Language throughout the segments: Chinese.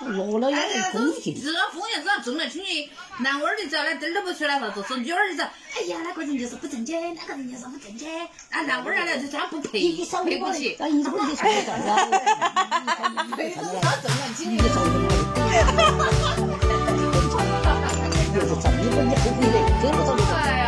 落了眼泪攻进。这风言只要重来听的，男娃儿的只要那灯儿都不出来啥子，说女儿的只哎呀，那个人就是不正经，那个人就是不正经，啊，男娃儿来就他不配，配不起。那一会儿就上这个，对，他重来听你就走着来。就是这一分钱后悔的，真不走就走。哎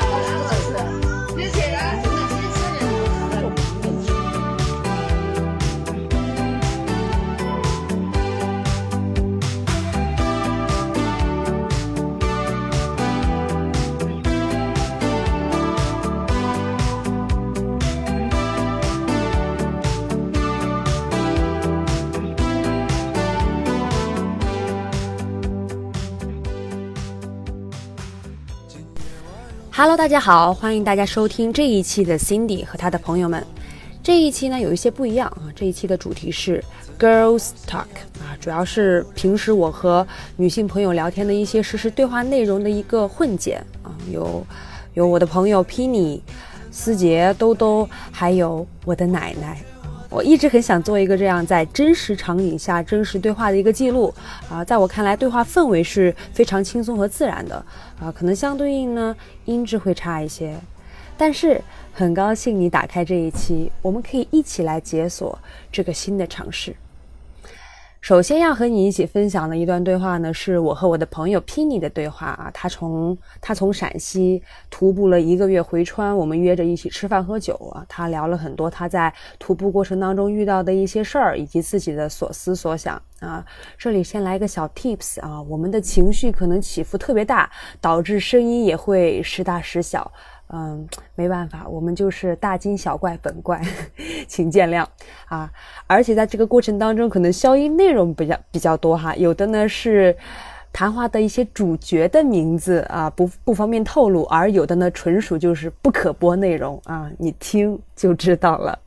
Hello，大家好，欢迎大家收听这一期的 Cindy 和她的朋友们。这一期呢有一些不一样啊，这一期的主题是 Girls Talk 啊，主要是平时我和女性朋友聊天的一些实时对话内容的一个混剪啊，有有我的朋友 Penny、思杰、兜兜，还有我的奶奶。我一直很想做一个这样在真实场景下真实对话的一个记录啊，在我看来，对话氛围是非常轻松和自然的啊，可能相对应呢音质会差一些，但是很高兴你打开这一期，我们可以一起来解锁这个新的尝试。首先要和你一起分享的一段对话呢，是我和我的朋友 Penny 的对话啊。他从他从陕西徒步了一个月回川，我们约着一起吃饭喝酒啊。他聊了很多他在徒步过程当中遇到的一些事儿，以及自己的所思所想啊。这里先来个小 tips 啊，我们的情绪可能起伏特别大，导致声音也会时大时小。嗯，没办法，我们就是大惊小怪本怪，请见谅啊！而且在这个过程当中，可能消音内容比较比较多哈，有的呢是谈话的一些主角的名字啊，不不方便透露，而有的呢纯属就是不可播内容啊，你听就知道了。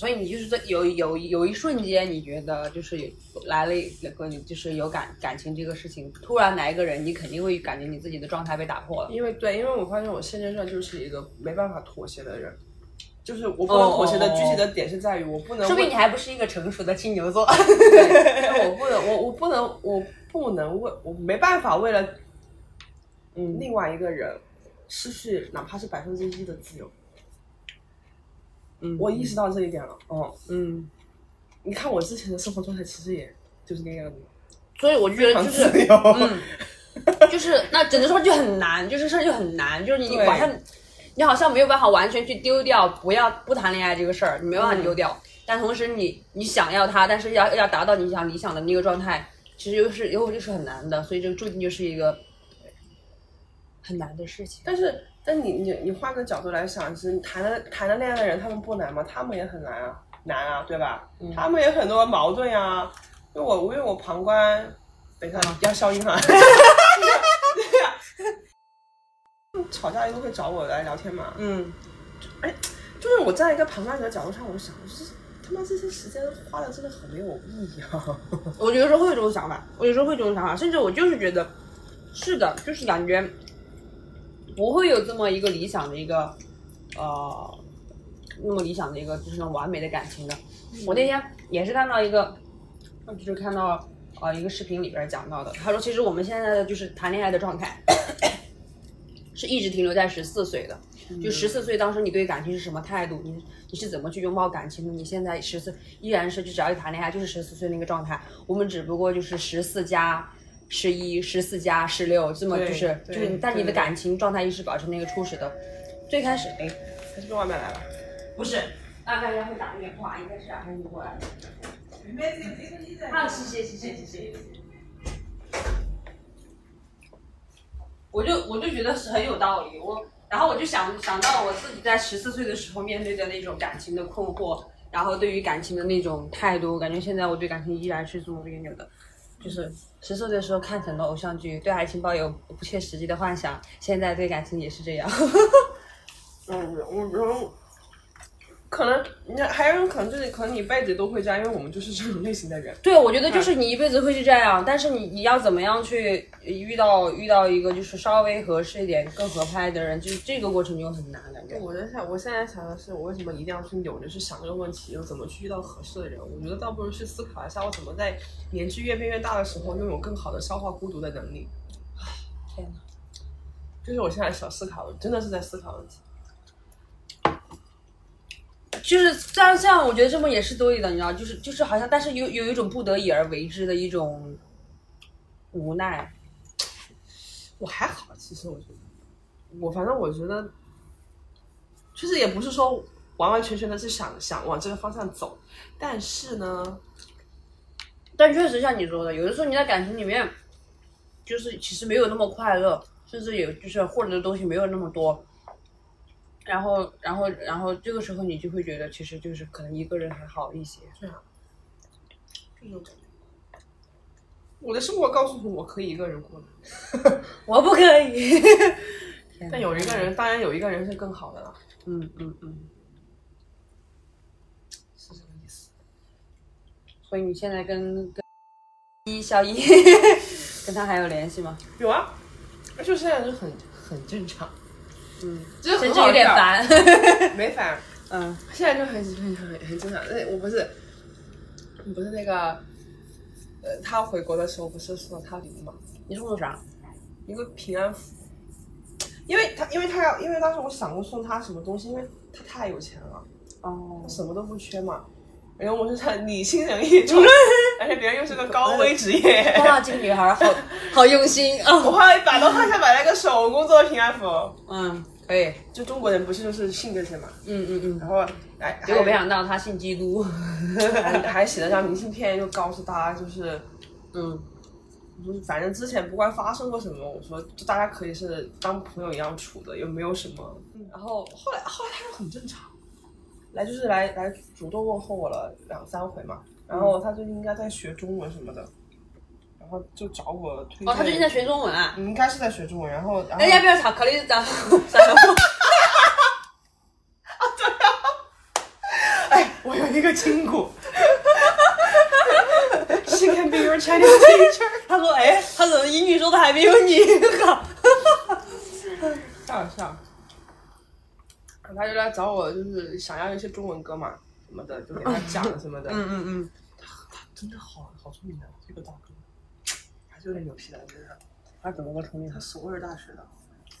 所以你就是在有有有一瞬间，你觉得就是有来了一个你就是有感感情这个事情，突然来一个人，你肯定会感觉你自己的状态被打破了。因为对，因为我发现我现阶段就是一个没办法妥协的人，就是我不能妥协的具体的点是在于我不能为，说明你还不是一个成熟的金牛座。对我不能，我我不能，我不能为，我没办法为了嗯另外一个人失去哪怕是百分之一的自由。嗯。我意识到这一点了，哦、嗯，你看我之前的生活状态其实也就是那个样子，所以我觉得就是嗯，就是那只能说就很难，就是事儿就很难，就是你对。好像你好像没有办法完全去丢掉不要不谈恋爱这个事儿，你没办法丢掉。但同时你你想要他，但是要要达到你想理想的那个状态，其实又是又又是很难的，所以这个注定就是一个很难的事情。但是，但你你你换个角度来想，是你谈了谈了恋爱的人，他们不难吗？他们也很难啊，难啊，对吧？嗯他们也很多矛盾呀、因为我因为我旁观，等一下要消音哈。对呀，吵架一定会找我来聊天嘛。嗯，哎就是我站在一个旁观者的角度上，我就想，是他妈这些时间花的真的很没有意义啊。我有时候会有这种想法，我有时候会有这种想法，甚至我就是觉得，是的，就是感觉不会有这么一个理想的一个，呃，那么理想的一个就是那种完美的感情的。我那天也是看到一个，就是看到呃一个视频里边讲到的，他说其实我们现在的就是谈恋爱的状态，是一直停留在十四岁的。就十四岁当时你对感情是什么态度？你你是怎么去拥抱感情的？你现在十四依然是就只要一谈恋爱就是十四岁那个状态，我们只不过就是十四加十一、十四加十六这么就是就是，但你的感情状态一直保持那个初始的。最开始哎，他是不是外卖来了？不是，大概会打个电话，应该是啊，还是你过来？啊，谢谢谢谢谢谢。我就我就觉得是很有道理，我然后我就想想到我自己在十四岁的时候面对的那种感情的困惑，然后对于感情的那种态度，我感觉现在我对感情依然是这么别扭的。就是十四岁的时候看很多偶像剧，对爱情抱有不切实际的幻想，现在对感情也是这样。嗯，我然后可能你看还有一种可能就是可能你一辈子都会这样，因为我们就是这种类型的人。对，我觉得就是你一辈子会是这样，但是你你要怎么样去遇到遇到一个就是稍微合适一点、更合拍的人，就是这个过程就很难感觉。我在想，我现在想的是，我为什么一定要去扭着去想这个问题，又怎么去遇到合适的人？我觉得倒不如去思考一下，我怎么在年纪越变越大的时候，拥有更好的消化孤独的能力。天哪！就是我现在小思考的，真的是在思考问题。就是这样，这样我觉得这么也是对的，你知道，就是就是好像，但是有有一种不得已而为之的一种无奈。我还好，其实我觉得，我反正我觉得，其实也不是说完完全全的是想想往这个方向走，但是呢，但确实像你说的，有的时候你在感情里面，就是其实没有那么快乐，甚至有就是获得的东西没有那么多。然后，然后，然后这个时候你就会觉得，其实就是可能一个人还好一些。对啊，这种感觉。我的生活告诉我，我可以一个人过的，我不可以。但有一个人，当然有一个人是更好的了。嗯嗯嗯，是这个意思。所以你现在跟跟一小一 跟他还有联系吗？有啊，就现在就很很正常。嗯，就是有点烦。没烦，嗯，现在就很很很很正常。那我不是，不是那个，呃，他回国的时候不是送了他礼物吗？你送的啥？一个平安符。因为他，因为他要，因为当时我想过送他什么东西，因为他太有钱了，哦他，什么都不缺嘛。然后我是很理性仁义重，而且别人又是个高危职业，哇，这个女孩好好用心啊。我花了一百多块钱买了一个手工做的平安符。嗯，可以。就中国人不是就是信这些嘛，嗯嗯嗯。然后哎，结果没想到他信基督。还还写了张明信片，就告诉大家就是，嗯，就是反正之前不管发生过什么，我说就大家可以是当朋友一样处的，又没有什么。然后后来后来他又很正常，来就是来来主动问候我了两三回嘛。然后他最近应该在学中文什么的，然后就找我推荐。哦，他最近在学中文啊。嗯应该是在学中文，然后然后哎，要不要巧克力然后然后哎，我有一个亲骨。She can be your Chinese teacher。他说：“哎，他怎么英语说的还没有你好？”笑 笑。他就来找我，就是想要一些中文歌嘛，什么的，就给他讲什么的。嗯嗯嗯，他他真的好好聪明啊，这个大哥，还是有点牛皮的，真的。他怎么个聪明他？首尔大学的，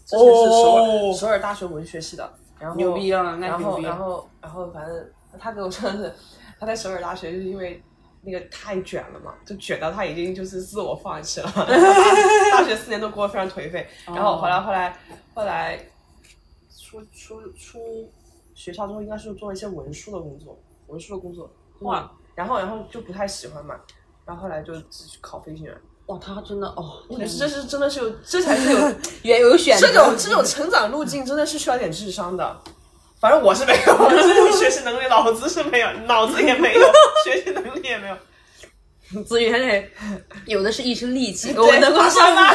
之前是首尔、哦首尔大学文学系的，然后牛逼啊那然后牛逼啊然后然后反正他跟我说的是，他在首尔大学就是因为那个太卷了嘛，就卷到他已经就是自我放弃了，大学四年都过得非常颓废。然后后来后来后来出出出学校之后，应该是做一些文书的工作，文书的工作。哇然后然后就不太喜欢嘛，然后后来就自己去考飞行员。哇，他真的哦，这是真的是有，这才是有 原有选择这种这种成长路径真的是需要点智商的。反正我是没有，这种学习能力脑子是没有，脑子也没有，学习能力也没有。子宇还得有的是一身力气，我能够爬上 山吗？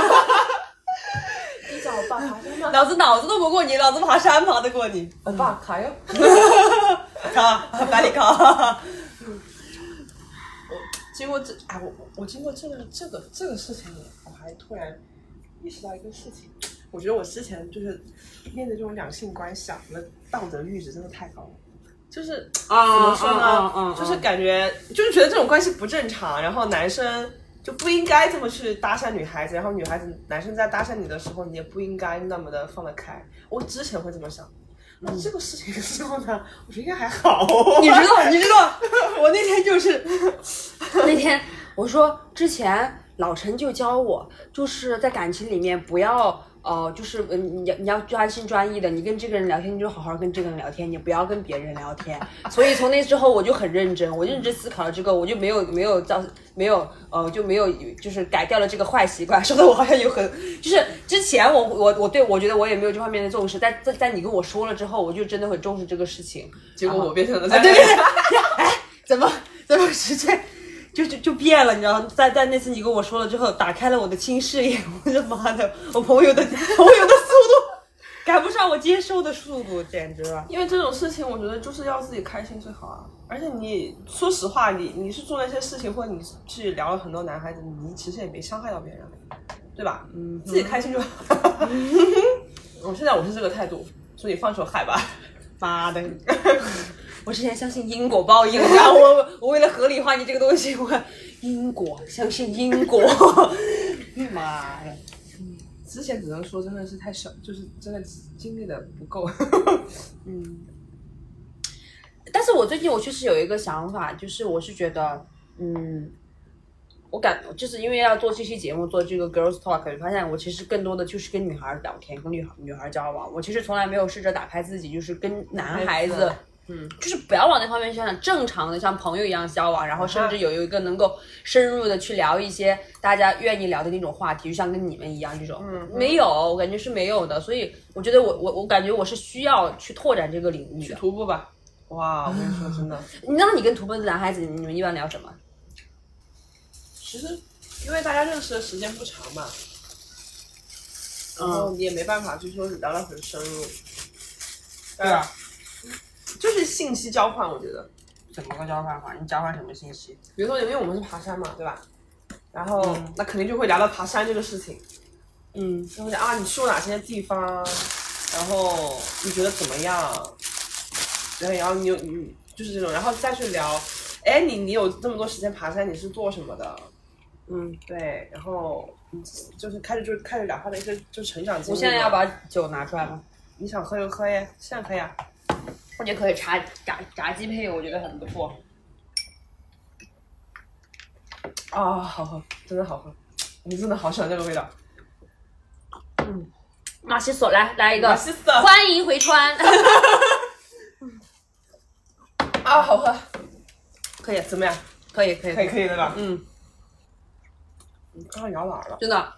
你找我爸爬山吗？老子脑子都不过你，老子爬山爬得过你。我爸卡哟。卡，百里卡。我经过这，哎，我我我经过这个这个这个事情，我还突然意识到一个事情，我觉得我之前就是面对这种两性关系啊，我的道德阈值真的太高了，就是啊怎么说呢？就是感觉就是觉得这种关系不正常，然后男生就不应该这么去搭讪女孩子，然后女孩子男生在搭讪你的时候，你也不应该那么的放得开。我之前会这么想。那这个事情之后呢，我觉得应该还好。你知道，你知道，我那天就是 那天我说之前老陈就教我，就是在感情里面不要。呃，就是嗯，你要你要专心专意的，你跟这个人聊天，你就好好跟这个人聊天，你不要跟别人聊天。所以从那之后，我就很认真，我认真思考了这个，我就没有没有造没有呃就没有就是改掉了这个坏习惯，说的我好像有很就是之前我我我对我觉得我也没有这方面的重视，但在在你跟我说了之后，我就真的很重视这个事情。结果我变成了啊，对对对，哎，怎么怎么直接就就就变了？你知道，在在那次你跟我说了之后，打开了我的新视野。我的妈的，我朋友的朋友的速度赶不上我接受的速度，简直了。因为这种事情，我觉得就是要自己开心最好啊。而且你说实话，你你是做那些事情，或者你去聊了很多男孩子，你其实也没伤害到别人，对吧？嗯，自己开心就好。我现在我是这个态度，所以放手嗨吧。妈的！我之前相信因果报应，然后我我为了合理化你这个东西，我因果相信因果。妈呀！之前只能说真的是太少，就是真的经历的不够。嗯，但是我最近我确实有一个想法，就是我是觉得，嗯，我感就是因为要做这期节目，做这个 girls talk，发现我其实更多的就是跟女孩聊天，跟女孩女孩交往。我其实从来没有试着打开自己，就是跟男孩子。嗯，就是不要往那方面想，正常的像朋友一样交往，然后甚至有一个能够深入的去聊一些大家愿意聊的那种话题，就像跟你们一样这种，嗯没有，我感觉是没有的，所以我觉得我我我感觉我是需要去拓展这个领域的。徒步吧。哇，我跟你说真的，你那你跟徒步的男孩子，你们一般聊什么？其实因为大家认识的时间不长嘛，然后你也没办法，就是说聊得很深入。对啊，就是信息交换，我觉得。怎么个交换法？你交换什么信息？比如说，因为我们是爬山嘛，对吧？然后、那肯定就会聊到爬山这个事情。嗯然后讲啊，你去过哪些地方？然后你觉得怎么样？对，然后你有你就是这种，然后再去聊，哎，你你有这么多时间爬山，你是做什么的？嗯，对，然后嗯就是开始就开始聊他的一些就成长经历。我现在要把酒拿出来吗？你想喝就喝耶，现在可以啊。我觉得可以炸炸炸鸡配，我觉得很不错。啊，好喝，真的好喝，你真的好喜欢这个味道。嗯马西索来来一个，马西索欢迎回川。啊，好喝，可以，怎么样？可以，可以，可以可以对吧？嗯，你刚刚聊哪儿了？真的。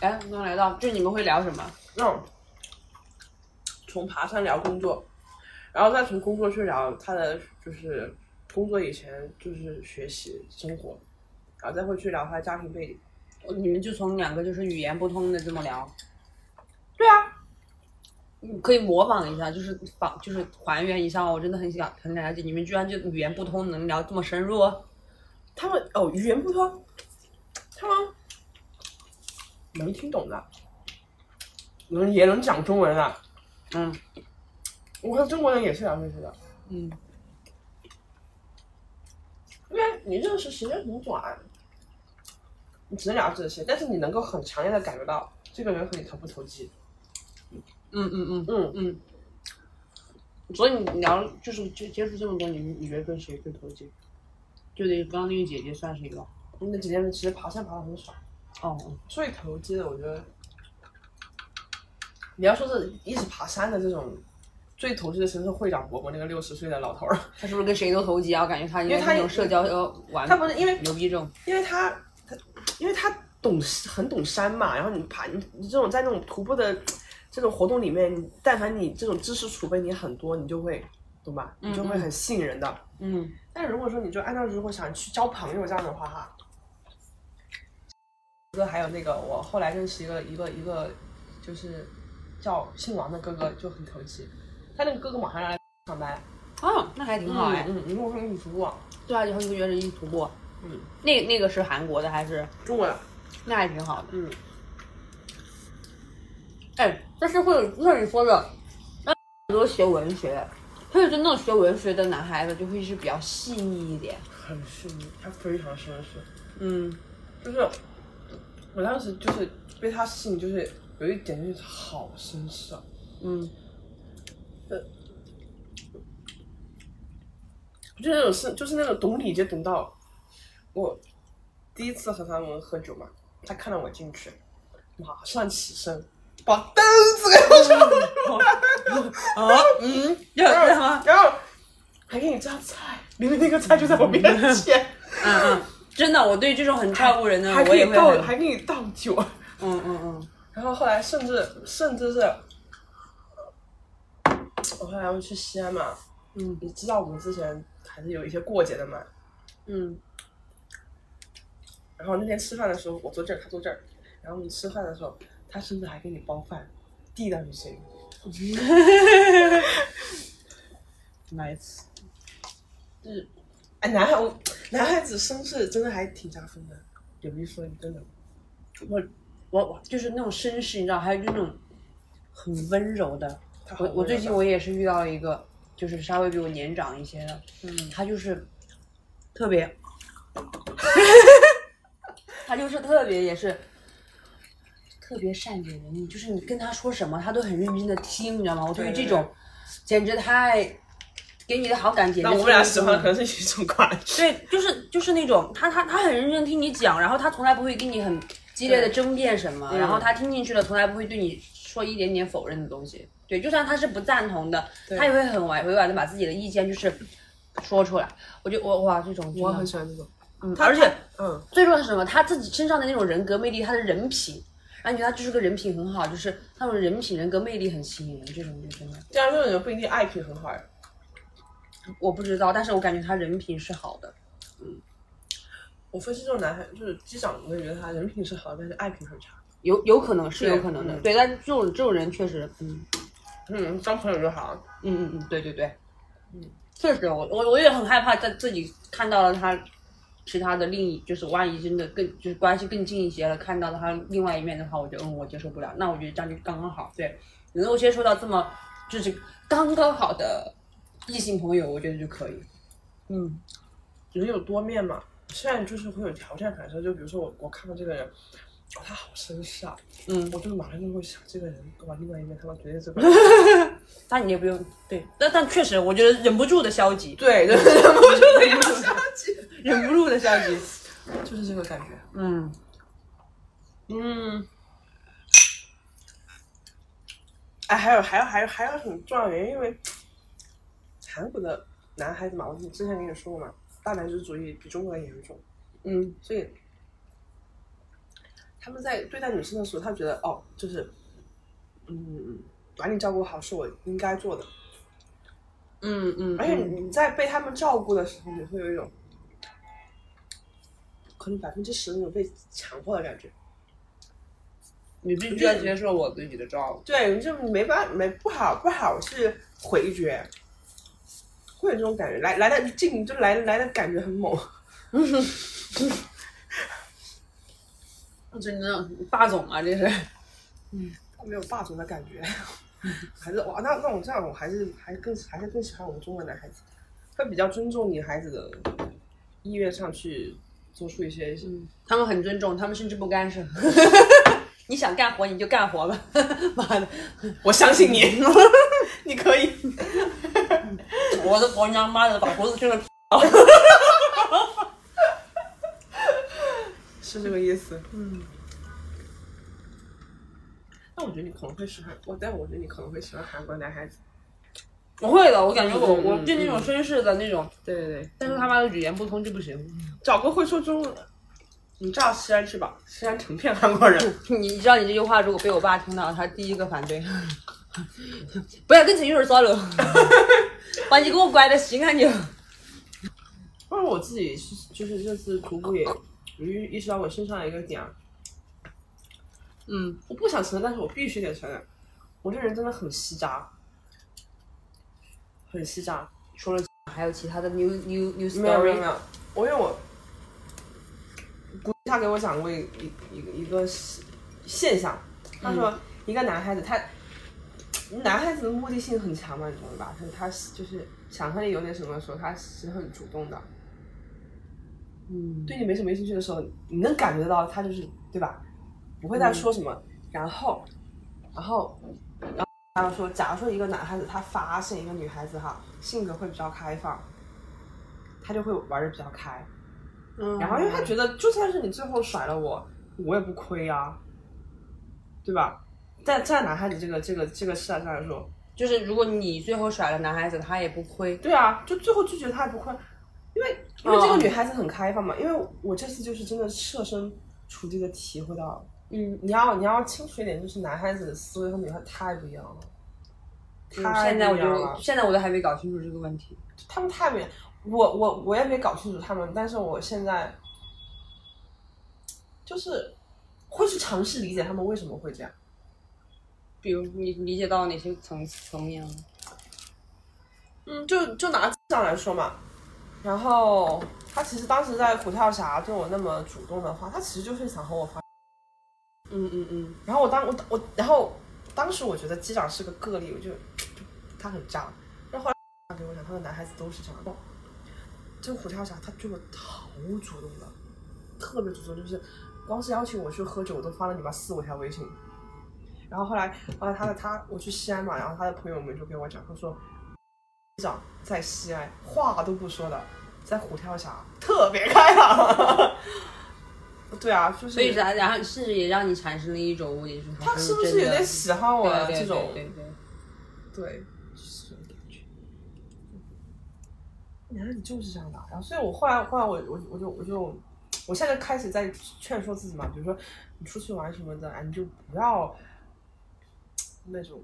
哎，刚刚来到，就是你们会聊什么？那种从爬山聊工作，然后再从工作去聊他的就是工作以前就是学习生活，然后再会去聊他的家庭背景。你们就从两个就是语言不通的这么聊，对啊，你可以模仿一下，就是仿就是还原一下。我真的很想很了解你们，居然就语言不通能聊这么深入。他们哦语言不通，他们能听懂的，能也能讲中文啊。嗯我看中国人也是聊这些的，嗯，因为你认识时间很短，你只能聊这些，但是你能够很强烈的感觉到这个人和你投不投机。嗯嗯嗯嗯，嗯。所以你聊就是接接触这么多，你你觉得跟谁最投机？就得刚刚那个姐姐算是一个。那姐姐其实爬山爬的很爽，哦，最投机的我觉得，你要说是一直爬山的这种，最投机的其实是会长伯伯那个六十岁的老头儿，他是不是跟谁都投机啊？我感觉他因为他是那种社交呃玩他不是因为牛逼症。因为他他因为他懂很懂山嘛，然后你爬你你这种在那种徒步的这种活动里面，你但凡你这种知识储备你很多，你就会懂吧？你就会很吸引人的。嗯但如果说你就按照如果想去交朋友这样的话哈，哥还有那个我后来认识一个一个一个就是叫姓王的哥哥就很投机，他那个哥哥马上要来上班，哦，那还挺好哎。嗯，嗯，如果说你服务对啊，以后一个月是一徒步。嗯，那那个是韩国的还是？中国的，那还挺好的。嗯，哎，但是会有像你说的，那很多学文学，会有就那种学文学的男孩子就会是比较细腻一点。很细腻，他非常绅士，嗯就是我当时就是被他吸引，就是有一点就是好绅士啊，嗯就是那种是就是那种懂礼节懂到我第一次和他们喝酒嘛，他看到我进去，马上起身把凳子给我抢了，啊 嗯，要这样吗？然后还给你夹菜，明明那个菜就在我面前，嗯嗯，真的，我对这种很照顾人的还，我也会。还给你倒酒，嗯嗯嗯然后后来甚至甚至是，我后来要去西安嘛，嗯你知道我们之前还是有一些过节的嘛，嗯然后那天吃饭的时候，我坐这儿，他坐这儿，然后你吃饭的时候，他甚至还给你包饭，递到你嘴里。nice。哎，男孩我男孩子绅士真的还挺加分的，有一说一真的。我我我就是那种绅士，你知道，还有就那种很温柔的。我我最近我也是遇到了一个，就是稍微比我年长一些的，嗯，他就是特别，他就是特别也是特别善解人意，就是你跟他说什么，他都很认真的听，你知道吗？我对于这种简直太给你的好感简直那我们俩喜欢可能是一种关系。对，就是就是那种他他他很认真听你讲，然后他从来不会跟你很激烈的争辩什么，嗯然后他听进去了，从来不会对你说一点点否认的东西。对，就算他是不赞同的，他也会很委委婉的把自己的意见就是说出来。我就我哇，这种我很喜欢这种。嗯，他而且嗯，最重要的是什么？他自己身上的那种人格魅力，他的人品，然后你觉得他就是个人品很好，就是那种人品、人格魅力很吸引人，这种就真的这样这种人不一定爱品很好呀。我不知道，但是我感觉他人品是好的。嗯我分析这种男孩，就是机长，我也觉得他人品是好，但是爱品很差。有有可能是有可能的，嗯对，但这种这种人确实，嗯，嗯，当朋友就好。嗯嗯嗯，对对对，嗯，确实，我我我也很害怕在自己看到了他其他的另一，就是万一真的更就是关系更近一些了，看到了他另外一面的话，我觉得嗯我接受不了。那我觉得这样就刚刚好，对，能够接触到这么就是刚刚好的异性朋友，我觉得就可以。嗯，人有多面嘛，现在就是会有条件反射，就比如说我我看到这个人，哦，他好绅士啊，嗯，我就马上就会想这个人，哇，另外一面他妈绝对这个，但你也不用对，但但确实，我觉得忍不住的消极，对对，忍不住的要消极，忍不住的消极，就是这个感觉。嗯。嗯，哎，还有还有还有还有很重要的原因，因为韩国的男孩子嘛，我之前跟你说过嘛，大男子主义比中国人严重，嗯。所以他们在对待女生的时候，他觉得哦，就是嗯，把你照顾好是我应该做的，嗯嗯，而且你在被他们照顾的时候，你会有一种可能百分之十那种被强迫的感觉。你必须要接受我自己的照顾。对，你就没办没不好不好是回绝，会有这种感觉，来来的劲就来来的感觉很猛。就那种霸总啊，这是。嗯没有霸总的感觉，还是哇，那那我这样，我还是还更还是更喜欢我们中国男孩子，会比较尊重女孩子的意愿上去做出一些，他们很尊重，他们甚至不干涉。你想干活你就干活吧，妈的！我相信你，你可以。我的婆娘妈的把胡子真的。是这个意思。嗯。那我觉得你可能会喜欢我，但我觉得你可能会喜欢韩国男孩子。我会的，我感觉我我对那种绅士的那种，对对对，但是他妈的语言不通就不行。找个会说中文的，你炸西安去吧，西安成片韩国人。你知道你这句话如果被我爸听到，他第一个反对。不要跟陈玉儿耍了，把你给我拐到西安去。不是我自己是就是这次徒步也意意识到我身上有一个点儿，嗯，我不想承认，但是我必须得承认，我这人真的很吸渣，很吸渣。除了还有其他的 new new new 没有没有没 story。有，我因为我，古他给我讲过一一一个现象，他说一个男孩子他，男孩子的目的性很强嘛，你懂吧？他他就是想和你有点什么的时候，他是很主动的。嗯，对你没什么兴趣的时候，你能感觉到他就是对吧？不会再说什么，然后，然后，然后他又说，假如说一个男孩子他发现一个女孩子哈性格会比较开放，他就会玩的比较开，嗯然后因为他觉得就算是你最后甩了我，我也不亏啊，对吧？在在男孩子这个这个这个事上来说，就是如果你最后甩了男孩子，他也不亏。对啊，就最后拒绝他也不亏，因为因为这个女孩子很开放嘛。因为我这次就是真的设身处地的体会到，嗯，你要你要清楚一点，就是男孩子的思维和女孩太不一样了，太现在我就现在我都还没搞清楚这个问题。他们太不一样。我我我也没搞清楚他们，但是我现在就是会去尝试理解他们为什么会这样。比如你理解到哪些层层面了？嗯，就就拿这样来说嘛，然后他其实当时在虎跳峡对我那么主动的话，他其实就是想和我发。嗯嗯嗯，然后我当我我然后当时我觉得机长是个个例，我就就他很渣。然后后来他给我讲，他说男孩子都是这样的。这个虎跳峡他对我好主动的，特别主动，就是光是邀请我去喝酒，我都发了你妈四五条微信。然后后来后来他的他我去西安嘛，然后他的朋友们就跟我讲，他说机长在西安话都不说的，在虎跳峡特别开朗。对啊，就是所以然然后是也让你产生了一种误解，他是不是有点喜欢我这种对对对。对，是这种感觉。原来你就是这样的啊，然后所以我后来后来我我我就我就我现在开始在劝说自己嘛，比如说你出去玩什么的，哎，你就不要那种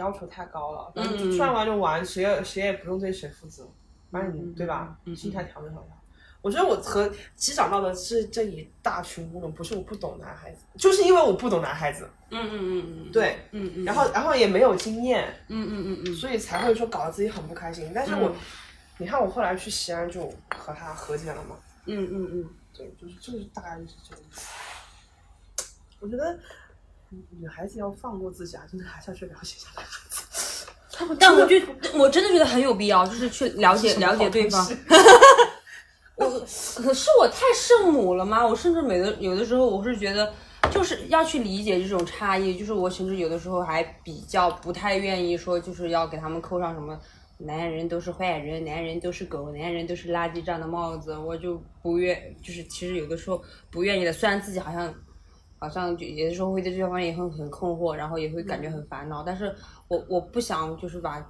要求太高了，反正嗯就出来玩就玩，谁也谁也不用对谁负责，反正你对吧？心态调整好就好。我觉得我和其实长到的是这一大群乌龙，不是我不懂男孩子，就是因为我不懂男孩子，嗯嗯嗯嗯，对，嗯嗯，然后然后也没有经验，嗯嗯嗯嗯，所以才会说搞得自己很不开心。但是我，你看我后来去西安就和他和解了嘛，嗯嗯嗯，对，就是就是大概就是这个意思。我觉得女女孩子要放过自己啊，真的还是要去了解一下男孩子。他 们但我觉得我真的觉得很有必要，就是去了解了解对方 我可是我太圣母了吗？我甚至每的有的时候我是觉得，就是要去理解这种差异。就是我甚至有的时候还比较不太愿意说，就是要给他们扣上什么男人都是坏人、男人都是狗、男人都是垃圾这样的帽子。我就不愿，就是其实有的时候不愿意的。虽然自己好像好像就有的时候会对这方面也会很困惑，然后也会感觉很烦恼，但是我我不想就是把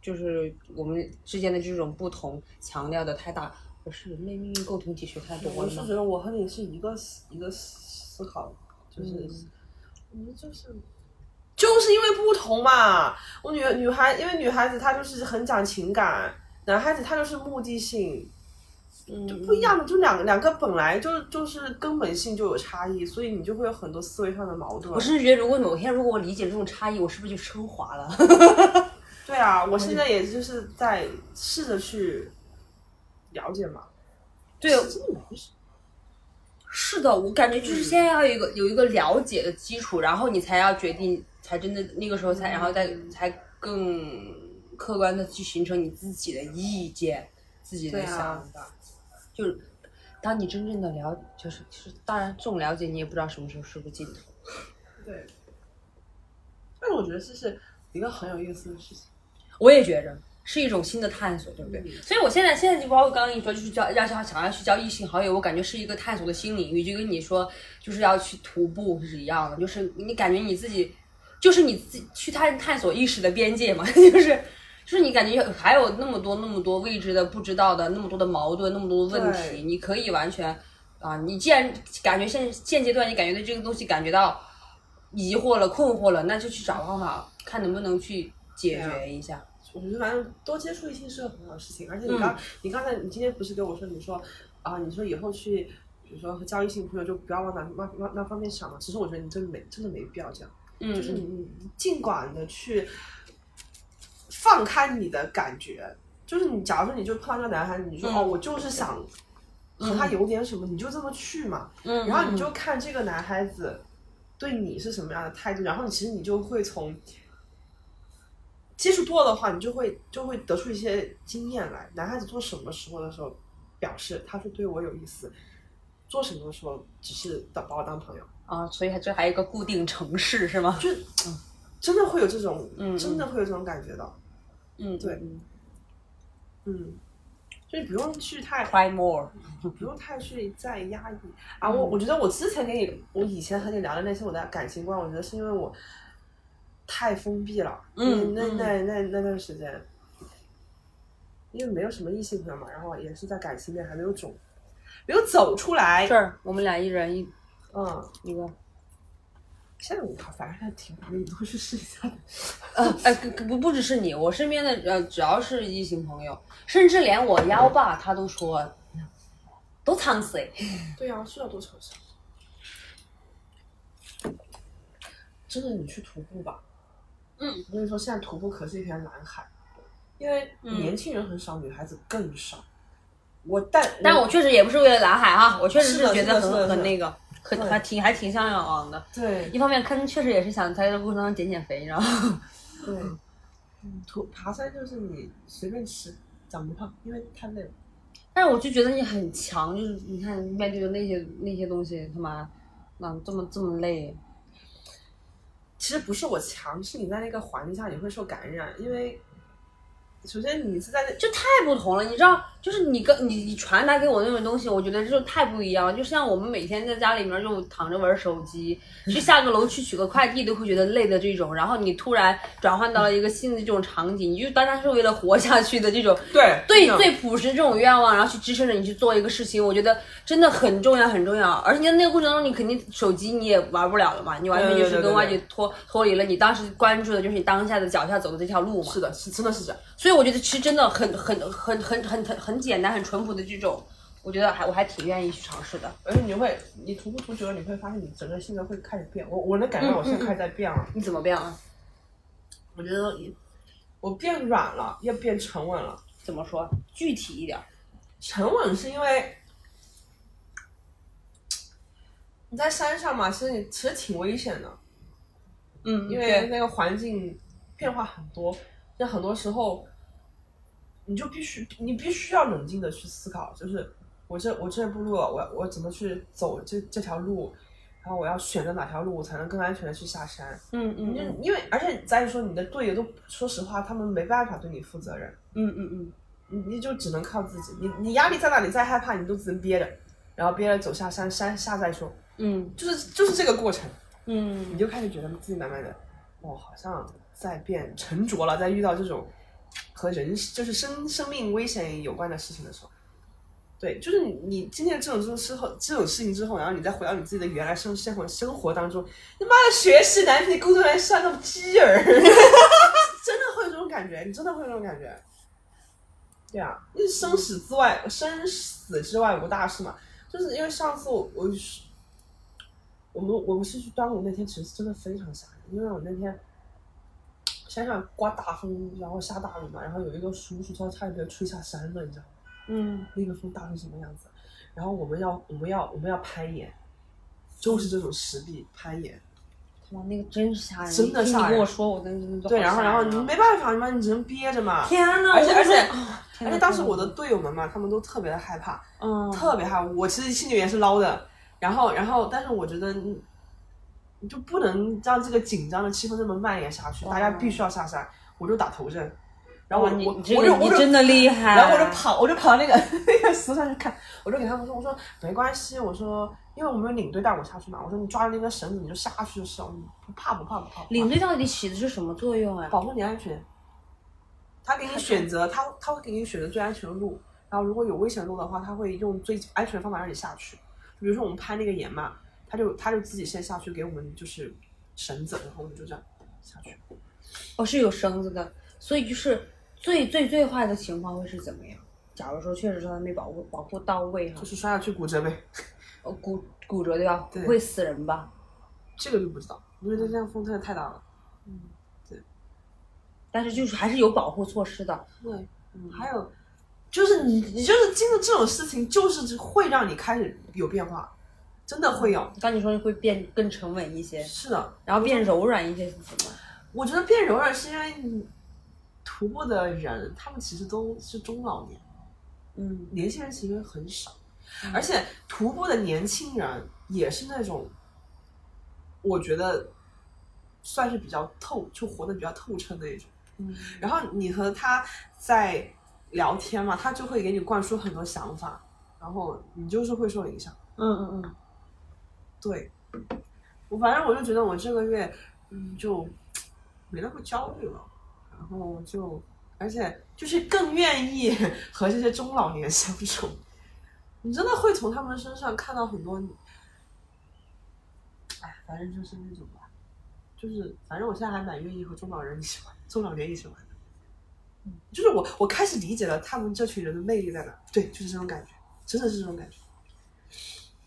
就是我们之间的这种不同强调的太大。我是人类命运共同体学太多了我是觉？得我和你是一个思一个思考，就是嗯我们就是。就是因为不同嘛，我女女孩，因为女孩子她就是很讲情感，男孩子他就是目的性，嗯，不一样的，就两两个本来就就是根本性就有差异，所以你就会有很多思维上的矛盾。我甚至觉得，如果某天如果我理解这种差异，我是不是就升华了？对啊，我现在也就是在试着去了解嘛。对，是的，我感觉就是现在要有一个有一个了解的基础，然后你才要决定，才真的那个时候才，然后再才更客观的去形成你自己的意见，自己的想法。就是当你真正的了，就是就是，当然这种了解你也不知道什么时候是个尽头。对，但是我觉得这是一个很有意思的事情。我也觉着是一种新的探索，对不对？所以我现在现在就包括刚刚跟你说，就是交要想想要去交异性好友，我感觉是一个探索的新领域，就跟你说就是要去徒步是一样的，就是你感觉你自己就是你自己去探探索意识的边界嘛，就是。就是你感觉还有那么多那么多未知的、不知道的、那么多的矛盾、那么多的问题，你可以完全啊，你既然感觉现现阶段你感觉对这个东西感觉到疑惑了、困惑了，那就去找方法，看能不能去解决一下。我觉得反正多接触一些是个很好的事情，而且你刚、你刚才你今天不是跟我说，你说啊，你说以后去，比如说和交异性朋友就不要往哪那那那方面想了。其实我觉得你真的没真的没必要这样，嗯，就是你你尽管的去放开你的感觉，就是你假如说你就碰到这个男孩子，你说、嗯。哦，我就是想和他有点什么，你就这么去嘛，嗯，然后你就看这个男孩子对你是什么样的态度，然后你其实你就会从接触多的话，你就会就会得出一些经验来。男孩子做什么时候的时候表示他是对我有意思，做什么的时候只是当把我当朋友，啊，所以还这还有一个固定城市是吗？就真的会有这种，嗯。真的会有这种感觉的，嗯，对嗯嗯。所以不用去太，try more，不用太去再压抑啊！我我觉得我之前跟你，我以前和你聊的那些我的感情观，我觉得是因为我太封闭了。嗯那那那那段时间，因为没有什么异性朋友嘛，然后也是在感情面还没有走，没有走出来这。儿我们俩一人一嗯，一个，现在我反正还挺容易都去试一下的。呃，哎，不不只是你，我身边的呃，只要是异性朋友，甚至连我幺爸他都说，多尝试哎，对呀、是要多尝试。真的，你去徒步吧，嗯，我跟你说，现在徒步可是一片蓝海，因为年轻人很少，女孩子更少。我但但我确实也不是为了蓝海哈，我确实是觉得很很那个，很对。还挺还挺向往的。对。一方面，看确实也是想在这个过程当中减减肥，然后 对，嗯，徒爬山就是你随便吃，长不胖，因为太累了。但是我就觉得你很强，就是你看面对的那些那些东西，他妈，那这么这么累，其实不是我强，是你在那个环境下你会受感染，因为首先你是在那就太不同了。你知道，就是你跟你你传达给我那种东西，我觉得就太不一样了。就像我们每天在家里面就躺着玩手机，去下个楼去取个快递都会觉得累的这种，然后你突然转换到了一个新的这种场景，你就单单是为了活下去的这种。对对最朴实这种愿望，然后去支撑着你去做一个事情，我觉得真的很重要，很重要。而且在那个过程当中，你肯定手机你也玩不了了嘛，你完全就是跟外界脱脱离了你当时关注的就是你当下的脚下走的这条路嘛。是的，是真的是这样。所以我觉得其实真的很很很很很很很简单、很淳朴的这种，我觉得还我还挺愿意去尝试的。而且你会，你徒步途久了，你会发现你整个性格会开始变。我我能感觉到我现在开始在变了。你怎么变啊？我觉得我变软了，要变沉稳了。怎么说？具体一点。沉稳是因为你在山上嘛，其实你其实挺危险的，嗯，因为那个环境变化很多，那很多时候你就必须你必须要冷静的去思考，就是我这我这步路我我怎么去走这这条路，然后我要选择哪条路我才能更安全的去下山。嗯嗯因为因为而且再说你的队友都说实话，他们没办法对你负责任。嗯嗯嗯，你你就只能靠自己，你你压力在哪里，再害怕你都只能憋着，然后憋着走下山，山下再说，嗯就是就是这个过程，嗯你就开始觉得自己慢慢的，哦，好像在变沉着了，在遇到这种和人就是生生命危险有关的事情的时候，对，就是你你经历了这种这种之后这种事情之后，然后你再回到你自己的原来生生活生活当中，你妈的学习难题，工作难像那么鸡儿，真的会有这种感觉，你真的会有这种感觉。对啊，因为生死之外，生死之外无大事嘛。就是因为上次我我们我们是去端午那天，其实真的非常吓人，因为我那天山上刮大风，然后下大雨嘛，然后有一个叔叔他差点被吹下山了，你知道吗？嗯，那个风大成什么样子？然后我们要我们要我们要攀岩，就是这种石壁攀岩。他妈那个真是吓人，真的听吓人你跟我说，我真的对，然后然后你没办法嘛，你只能憋着嘛。天呐，而且而且而且当时我的队友们嘛，他们都特别的害怕，嗯特别害怕。我其实心里面是捞的，然后然后，但是我觉得你你就不能让这个紧张的气氛这么蔓延下去，大家必须要下山。我就打头阵，然后我我就我就真的厉害，然后我就跑，我就跑到那个 那个石头上去看，我就给他们说，我说没关系，我说因为我们有领队带我下去嘛，我说你抓着那根绳子你就下去就是了，不怕不怕不怕。领队到底起的是什么作用啊？保护你安全，他给你选择，他他会给你选择最安全的路，然后如果有危险的路的话，他会用最安全的方法让你下去。比如说我们攀那个岩嘛，他就他就自己先下去给我们就是绳子，然后我们就这样下去。哦，是有绳子的，所以就是最最最坏的情况会是怎么样？假如说确实说他没保护保护到位哈就，是摔下去骨折呗，哦骨骨折对吧？对不会死人吧？这个就不知道，因为这这样风真的太大了。嗯，对但是就是还是有保护措施的。对，还有就是你你就是经历这种事情，就是会让你开始有变化，真的会有。刚你说会变更沉稳一些，是的，然后变柔软一些是什么？我觉得变柔软是因为你徒步的人，他们其实都是中老年，嗯年轻人其实很少，而且徒步的年轻人也是那种，我觉得算是比较透，就活得比较透彻那种。嗯然后你和他在聊天嘛，他就会给你灌输很多想法，然后你就是会受影响。嗯嗯嗯，对，我反正我就觉得我这个月，嗯，就没那么焦虑了，然后就，而且就是更愿意和这些中老年相处。你真的会从他们身上看到很多，哎，反正就是那种吧，就是反正我现在还蛮愿意和中老人一起玩，中老年一起玩的。嗯，就是我我开始理解了他们这群人的魅力在哪，对，就是这种感觉，真的是这种感觉。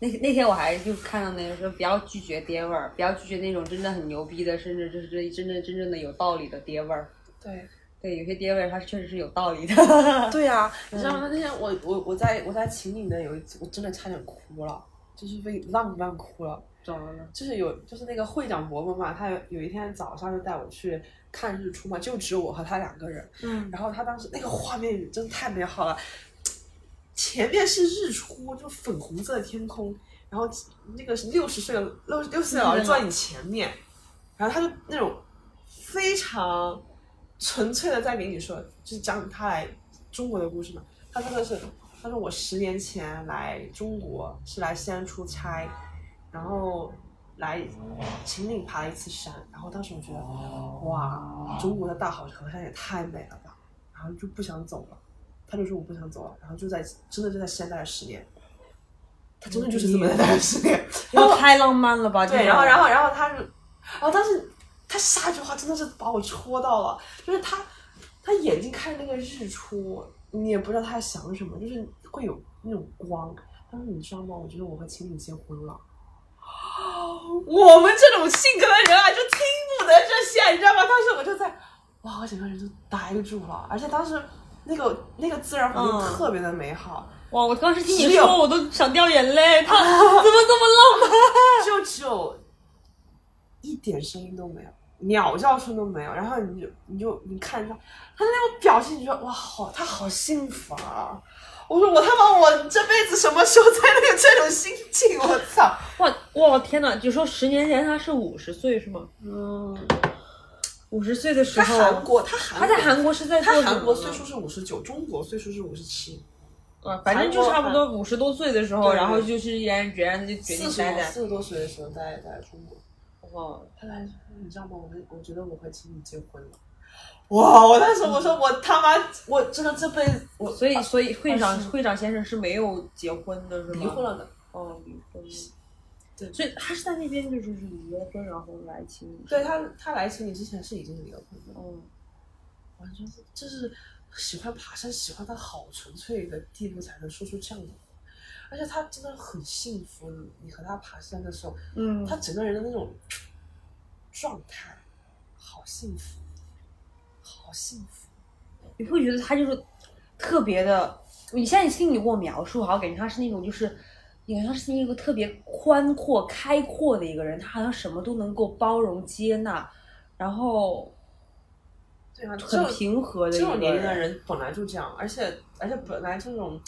那那天我还就看到那个说不要拒绝爹味儿，不要拒绝那种真的很牛逼的，甚至就是真正真正的有道理的爹味儿。对，对，有些爹味儿它确实是有道理的。对呀、你知道吗？那天我我我在我在秦岭的有一次，我真的差点哭了，就是被浪漫哭了。怎么了？就是有就是那个会长伯伯嘛，他有有一天早上就带我去看日出嘛，就只有我和他两个人。嗯，然后他当时那个画面真的太美好了，前面是日出，就粉红色的天空，然后那个六十岁的六六十岁的老人坐在你前面，然后他就那种非常纯粹的在给你说，就是讲他来中国的故事嘛。他真的是，他说我十年前来中国是来西安出差，然后来秦岭爬了一次山，然后当时我觉得，哇，中国的大好河山也太美了吧，然后就不想走了。他就说我不想走了，然后就在真的就在西安待了十年，他真的就是这么待了十年。然后太浪漫了吧？对，然后然后然后他就，然后但是他下一句话真的是把我戳到了，就是他他眼睛看着那个日出，你也不知道他在想什么，就是会有那种光。他说你知道吗？我觉得我和秦岭结婚了。我们这种性格的人啊，就听不得这些，你知道吗？当时我就在，哇，我整个人就呆住了，而且当时那个那个自然环境嗯特别的美好，哇！我当时听你说，我都想掉眼泪。他怎么这么浪漫？就只有一点声音都没有，鸟叫声都没有，然后你就你就你看他他那种表情，你觉得哇，好他好幸福啊！我说我他妈我这辈子什么时候才能有这种心情？我操！哇哇天哪！就说十年前他是五十岁是吗？嗯，五十岁的时他候，韩国他韩他在韩国是在做他韩国岁数是五十九，中国岁数是五十七，啊，反正就差不多五十多岁的时候，然后就是毅然决然的就决定待在。四十多岁的时候待在中国。哇，他来，你知道吗？我们我觉得我和秦宇结婚了。哇！我当时我说我他妈，我真的这辈子我所以所以会长会长先生是没有结婚的是吗？离婚了的。哦，离婚了。对所以他是在那边就是离了婚，然后来请你。对他，他来请你之前是已经离了婚的。嗯，完全是，就是喜欢爬山，喜欢到好纯粹的地步才能说出这样的话。而且他真的很幸福，你你和他爬山的时候，嗯他整个人的那种状态，好幸福，好幸福。你会觉得他就是特别的，你现在听你给我描述，好像感觉他是那种就是，你感觉他是一个特别宽阔、开阔的一个人，他好像什么都能够包容、接纳，然后对啊，很平和的一个这种年龄的人本来就这样，而且而且本来这种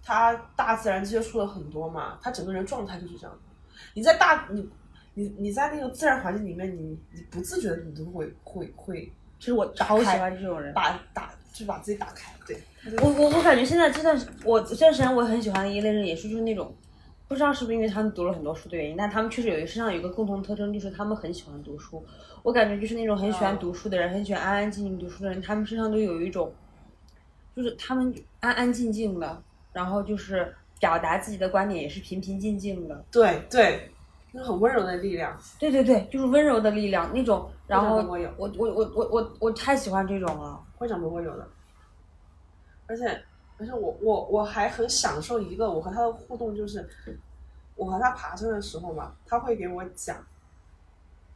他大自然接触了很多嘛，他整个人状态就是这样的。你在大你你你在那个自然环境里面，你你不自觉的你都会会会其实我超喜欢这种人。把打就把自己打开，对，我我我感觉现在这段我这段时间我很喜欢的一类人，也是就是那种，不知道是不是因为他们读了很多书的原因，但他们确实有一个身上有一个共同特征，就是他们很喜欢读书。我感觉就是那种很喜欢读书的人，很喜欢安安静静读书的人，他们身上都有一种，就是他们安安静静的，然后就是表达自己的观点也是平平静静的。对对，那种很温柔的力量。对对对，就是温柔的力量那种。然后我我我我我我太喜欢这种了。会长不会有的，而且而且我我我还很享受一个我和他的互动，就是我和他爬山的时候嘛，他会给我讲，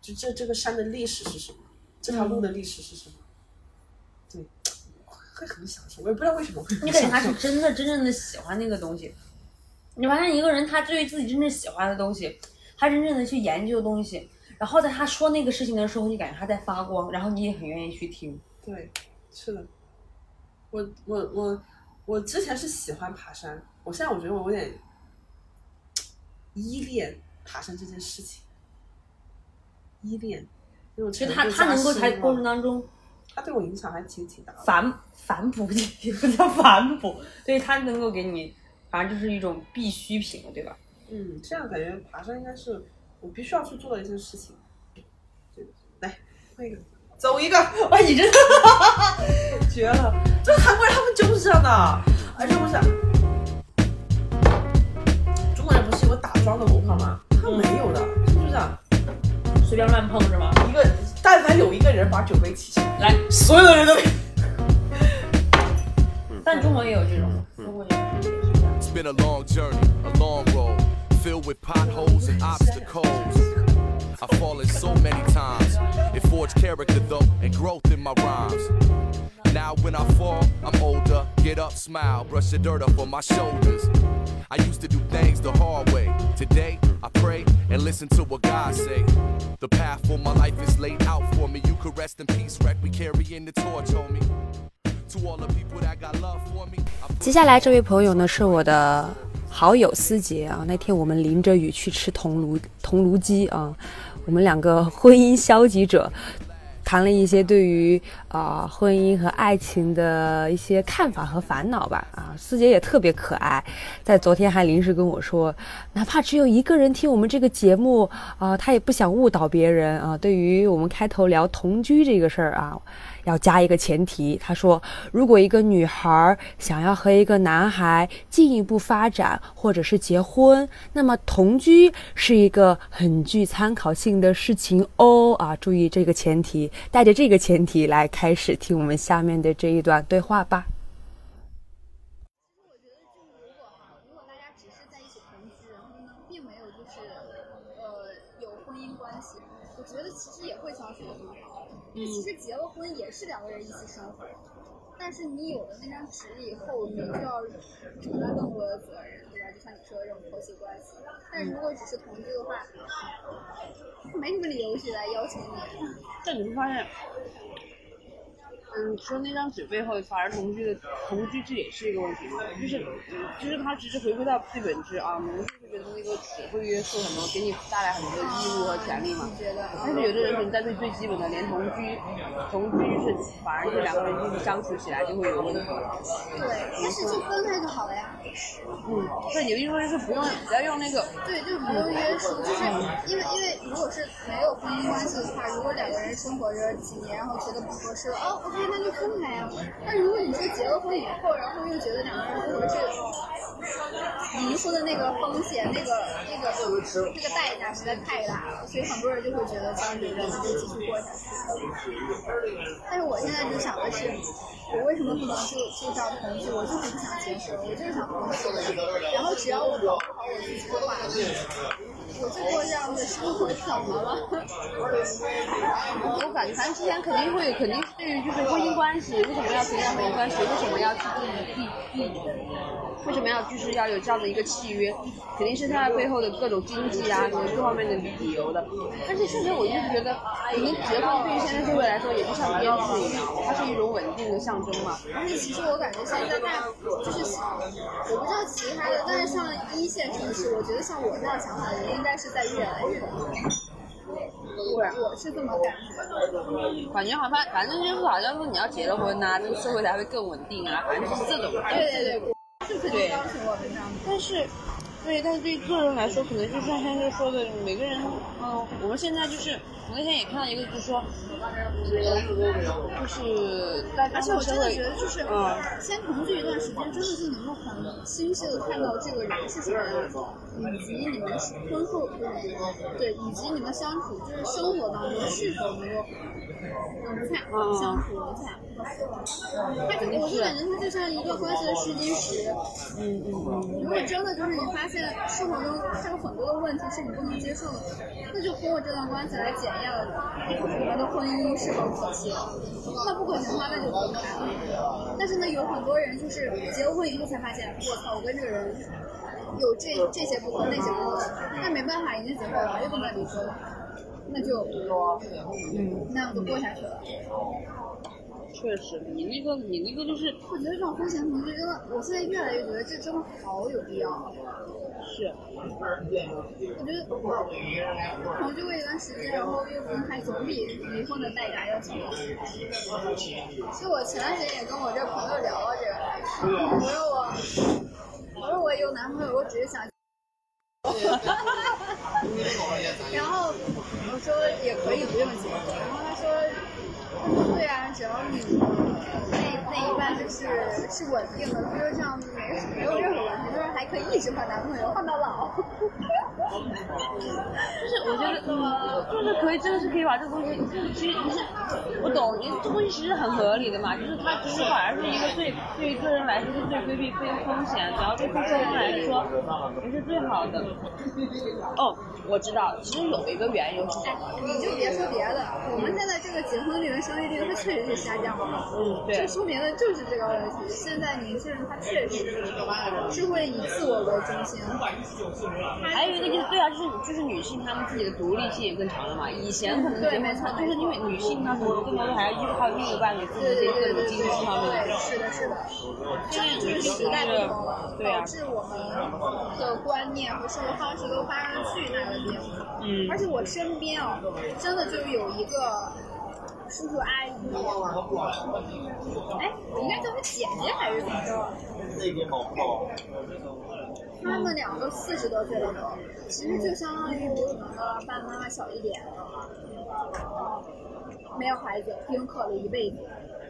就这这个山的历史是什么，这条路的历史是什么，对，会很享受，我也不知道为什么会你感觉他。是真的真正的喜欢那个东西。你发现一个人，他对于自己真正喜欢的东西，他真正的去研究东西，然后在他说那个事情的时候，你感觉他在发光，然后你也很愿意去听。对，是的，我我我我之前是喜欢爬山，我现在我觉得我有点依恋爬山这件事情，依恋其实他他能够在过程当中他对我影响还挺挺大的。反反哺，也不叫反哺，对他能够给你，反正就是一种必需品，对吧？嗯，这样感觉爬山应该是我必须要去做的一件事情。对，来，换一个，走一个，哇，你真的 绝了！这韩国人他们就是这样的，而且我想，中国人不是有个打桩的文化吗？他们没有的，是不是啊？随便乱碰是吗？一个，但凡有一个人把酒杯提起来，来，所有的人都被。但中国也有这种，中国也有这种。It's been a long journey, a long road. filled with potholes and obstacles. I've fallen so many times. It forged character though and growth in my rhymes. Now when I fall, I'm older. Get up, smile, brush the dirt up on my shoulders. I used to do things the hard way. Today, I pray and listen to what God say. The path for my life is laid out for me. You could rest in peace, wreck. We carrying the torch, homie. To all the people that got love for me. I 接下来这位朋友呢是我的好友思杰啊，那天我们淋着雨去吃桐炉桐炉鸡啊， 我们两个婚姻消极者。谈了一些对于啊、婚姻和爱情的一些看法和烦恼吧啊，思杰也特别可爱，在昨天还临时跟我说，哪怕只有一个人听我们这个节目啊，他也不想误导别人啊。对于我们开头聊同居这个事儿啊，要加一个前提，他说，如果一个女孩想要和一个男孩进一步发展或者是结婚，那么同居是一个很具参考性的事情哦啊，注意这个前提，带着这个前提来开始听我们下面的这一段对话吧。我觉得就是如果哈，如果大家只是在一起同居，然后呢，并没有就是呃有婚姻关系，我觉得其实也会相处的很其实结了婚也是两个人一起生活，但是你有了那张纸以后，你就要承担更多的责任，对吧？就像你说的这种婆媳关系。但是如果只是同居的话，没什么理由去来要求你。但你会发现，嗯，说那张纸背后反而同居的同居这也是一个问题嘛，就是，嗯，就是它其实回归到最本质啊，我们是觉得那个纸会约束很多，给你带来很多义务和权利嘛。你觉得？但是有的人可能在最最基本的，连同居，同居就是反而是两个人就是相处起来就会有问题。对，但是就分开就好了呀。嗯，对，有的说就是不用不要用那个，对，就是不用约束，就是因为因为如果是没有婚姻关系的话，如果两个人生活着几年，然后觉得不合适，哦，OK，那就分开呀。但如果你说结了婚以后，然后又觉得两个人不合适，离婚的那个风险，那个那个那个代价实在太大了，所以很多人就会觉得当离了就继续过下去。但是我现在就想的是，我为什么不能就就这样同居？我就是不想结婚，我就是想同居。然后只要我保护好我自己的话，我就过这样的生活，怎么了？我感觉反正之前肯定会，肯定对于就是婚姻关系，为什么要存在婚姻关系？为什么要去立立立？为什么要就是要有这样的一个契约？肯定是它背后的各种经济啊，什么各方面的理由的。但是确实我一直觉得，肯定结婚对于现在社会来说，也就像编制一样，它是一种稳定的象征嘛。而且其实我感觉现在大就是我不知道其他的，但是像一线城市，我觉得像我这样想法的人应该是在越来越多。我我是这么感觉。感觉好像反正就是好像说你要结了婚呐、这个社会才会更稳定啊，反正就是这种。对对对，是肯定要求我们这样。但是，对，但是对个人来说，可能就像先生说的，每个人，嗯，我们现在就是，我那天也看到一个，就是说，就是大家而且我真的觉得，就是嗯。先同居一段时间，真的是能够很清晰的看到这个人是什么样子，以及你们婚后对，以及你们相处就是生活当中是否能够融洽、嗯相处融洽。他就我就感觉他就像一个关系的试金石。嗯嗯嗯，如果真的就是你发现生活中还有很多的问题是你不能接受的，那就通过这段关系来检验了你们的婚姻是否可行。那不可行的话，那就分开了。但是呢，有很多人就是结了婚以后才发现，我操，我跟这个人有这这些不合，那些不合，那没办法，已经结婚了，又不能离婚了，那就嗯那样就过下去了。确实，你那个你那个就是我觉得这种婚前同居真的，我现在越来越觉得这真的好有必要。是，我觉得同居过一段时间，然后又分开，总比离婚的代价要强。其实我前段时间也跟我这朋友聊了这个，我说我，我说我有男朋友，我只是想。然后我说也可以不用结婚，然后他说，他说对啊，只要你那那一半就是是稳定的，他说这样没没有任何问题，可以一直换男朋友，换到老。就是我觉得，就是可以，真的是可以把这个东西，其实不是，我懂，你这东西其实很合理的嘛，就是它其实反而是一个最对于个人来说是最规避非风险，只要对双方来说也是最好的。哦，我知道，其实有一个原因是什么？你就别说别的，我们现在这个结婚率和生育率它确实是下降了，嗯，对这，说明的就是这个问题。现在年轻人他确实是会以自我为中心，还有一个就是对啊，就是就是女性她们自己的独立性也更强了嘛。以前可能结婚就是因为女性她可能更多的还要依靠另一半给自己一些各种经济方面是的，是的，真的就是时代不同了，导致我们的观念和生活方式都发生了巨大的变化。嗯而且我身边哦，真的就有一个叔叔阿姨，哎，我应该叫他姐姐还是怎么着？他们两个四十多岁了都，其实就相当于比我们的爸爸妈妈小一点，没有孩子，丁克了一辈子。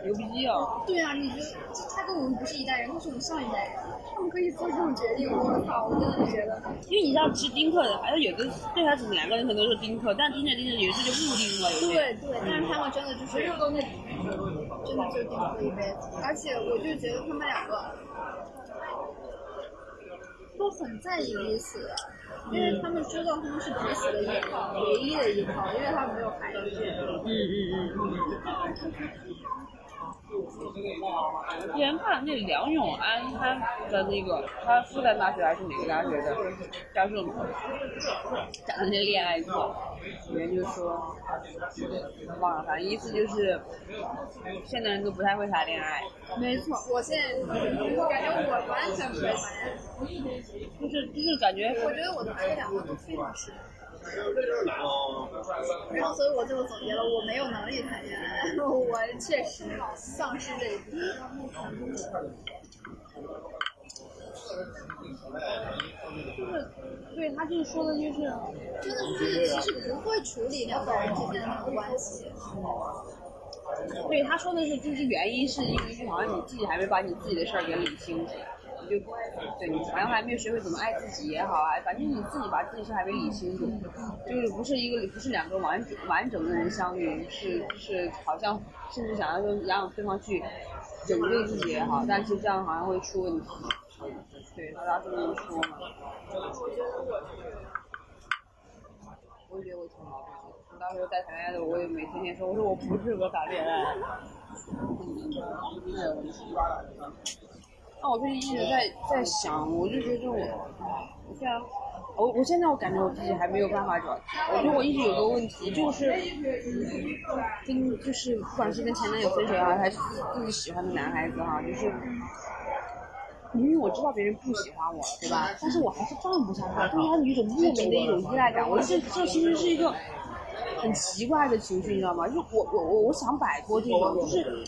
牛逼啊！对啊，你觉得他跟我们不是一代人，他是我们上一代人，他们可以做这种决定，我操，我真的是觉得，因为你知道，其实丁克的，还有有的最开始两个人可能都是丁克，但是丁着丁着有时候就不丁了，有。对对，但是他们真的就是，真的就丁克一辈子，而且我就觉得他们两个都很在意彼此，因为他们知道他们是彼此的依靠，唯一的依靠，因为他们没有孩子。嗯嗯嗯。之前看那梁永安他的那个，他复旦大学还是哪个大学的教授嘛，讲的那些恋爱课，里面就说，忘了，反正意思就是，现在人都不太会谈恋爱，没错，我现在我感觉我完全不会谈恋爱，就是就是感觉我觉得我的这两个都非常适合。然后，所以我最后总结了，我没有能力谈恋爱，我确实丧失这一部分。就是，对他就是说的就是，真的是其实不会处理两个人之间的关系。对他说的是就是原因是因为就好像你自己还没把你自己的事儿给理清楚，你就对你好像还没有学会怎么爱自己也好啊，反正你自己把自己事儿还没理清楚，就是不是一个不是两个完整完整的人相遇，是是好像甚至想要说让对方去拯救自己也好，但是这样好像会出问题。对他当时这么说嘛。我觉得我挺矛盾的。我当时在谈恋爱的时候，我也没天天说，我说我不适合谈恋爱。嗯，那有问题。那我最近一直在在想，我就觉得我，我现在，我我现在我感觉我自己还没有办法找，我觉得我一直有个问题，就是跟就是不管是跟前男友分手啊，还是自己喜欢的男孩子哈，就是。明明我知道别人不喜欢我，对吧？但是我还是放不下他，对他有一种莫名的一种依赖感。我这这其实是一个很奇怪的情绪，你知道吗？就是我我我我想摆脱这种，就是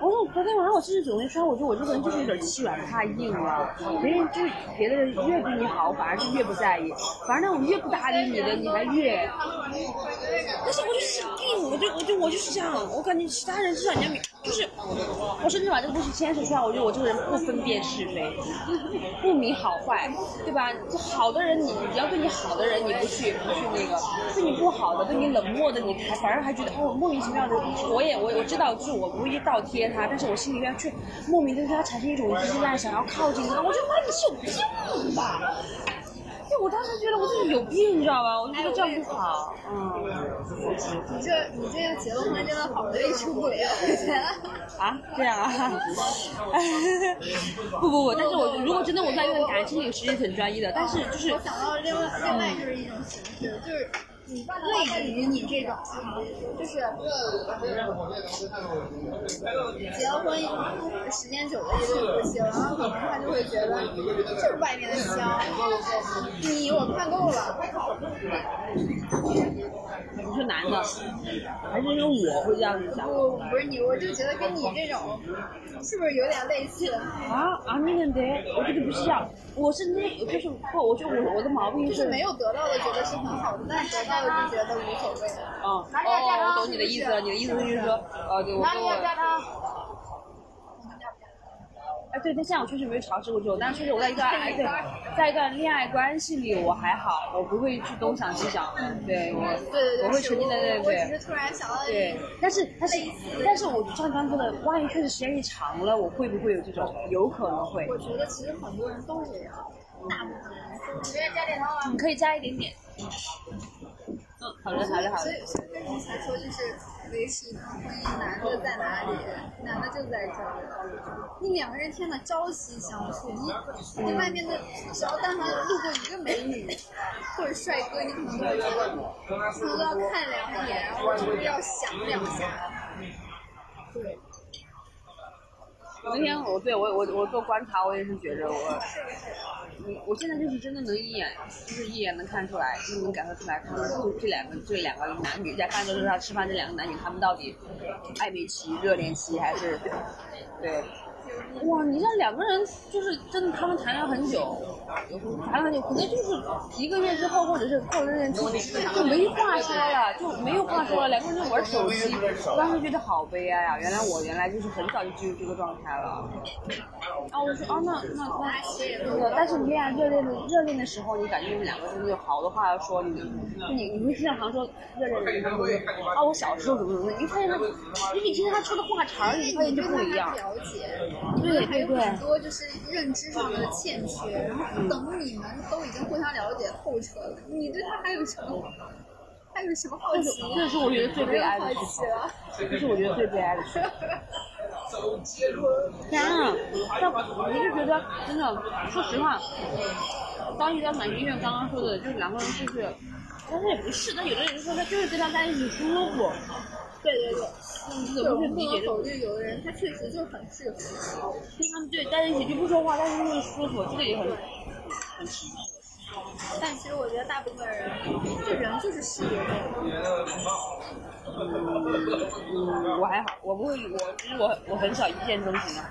我说昨天晚上我甚至总结出来，我觉得我这个人就是有点欺软怕硬了。别人就是别的人越对你好，反而是越不在意；反而那种越不搭理你的，你还越。但是我就是病，我就我就我就是这样，我感觉其他人至少人家，就是我甚至把这个东西牵扯出来，我觉得我这个人不分辨是非，不明好坏，对吧？就好的人你你要对你好的人你不去不去那个，对你不好的对你冷漠的你还反而还觉得哦莫名其妙的，我也我我知道就是我无意倒贴他，但是我心里面却莫名的对他产生一种依赖，想要靠近他，我觉得妈你是有病吧？对，我当时觉得我自己有病，你知道吧？我就觉得这样不好，嗯。你这你这个结了婚真的好容易出轨啊！我觉得。啊，这样啊？不不不，但是我如果真的我在一段感情里，实际很专一的，但是就是我想到另外另外就是一种形式，就是类似于你这种，就是结了婚时间久了也就不行，然后可能他就会觉得就是外面的香，你我看够了。你是男的，还是因为我会这样子想？不不是你，我就觉得跟你这种是不是有点类似？啊啊，那个得，我觉得不是这样，我是那，就是不，我就我我的毛病就是没有得到的觉得是很好的，但得到的就觉得无所谓。嗯，哦，我懂你的意思了，你的意思就是说，呃，对，我跟我。哎，对，但现在我确实没有尝试过这种，但是确实我在一段哎对，在一段恋爱关系里我还好，我不会去东想西想，对我对对对，我会沉浸在对我对我只是突然想到对，但是但是但是我像刚刚说的，万一确实时间一长了，我会不会有这种？有可能会。我觉得其实很多人都这样，大部分人。你愿意加点汤吗？你可以加一点点。好的好的好的。所以，所以为什么才说就是维持一段婚姻男的在哪里？男的就在这里。你两个人天呐，朝夕相处，你你外面的只要但凡路过一个美女或者帅哥，你可能都要觉得，可能都要看两眼，然后就是要想两下。对，昨天我对我我我做观察，我也是觉着我，我我现在就是真的能一眼，就是一眼能看出来，就能感受出来，他们这两个这两个男女在饭桌上吃饭，这两个男女他们到底暧昧期、热恋期还是对。哇，你像两个人，就是真的，他们谈了很久，有时候谈了很久，可能就是一个月之后，或者是过了热恋期，就没话说了，就没有话说了，两个人就玩手机。我当时觉得好悲哀啊！原来我原来就是很早就进入这个状态了。啊，我说啊，那那那，对的。但是你恋爱热恋的热恋的时候，你感觉你们两个真的有好多话要说，你你你会经常说热恋的时候，啊，我小时候怎么怎么的，你发现他，你你听他说的话茬儿，你发现就不一样。了解，对还有很多就是认知上的欠缺，然后等你们都已经互相了解透彻了，你对他还有什么？还有什么好奇？这是我觉得最悲哀的好事情。这是我觉得最悲哀的事。天啊！但我就觉得真的，说实话，当一段感情，就像刚刚说的，就是两个人就是，但是也不是，但有的人说他就是跟他在一起舒服。对对对，嗯，对，这我们不个不是理解能否认，有的人他确实就很适合。跟他们对待在一起就不说话，但是会舒服，这个也很很奇妙。但其实我觉得大部分人，这人就是视觉嗯，我还好，我不会，我其实我我很少一见钟情的，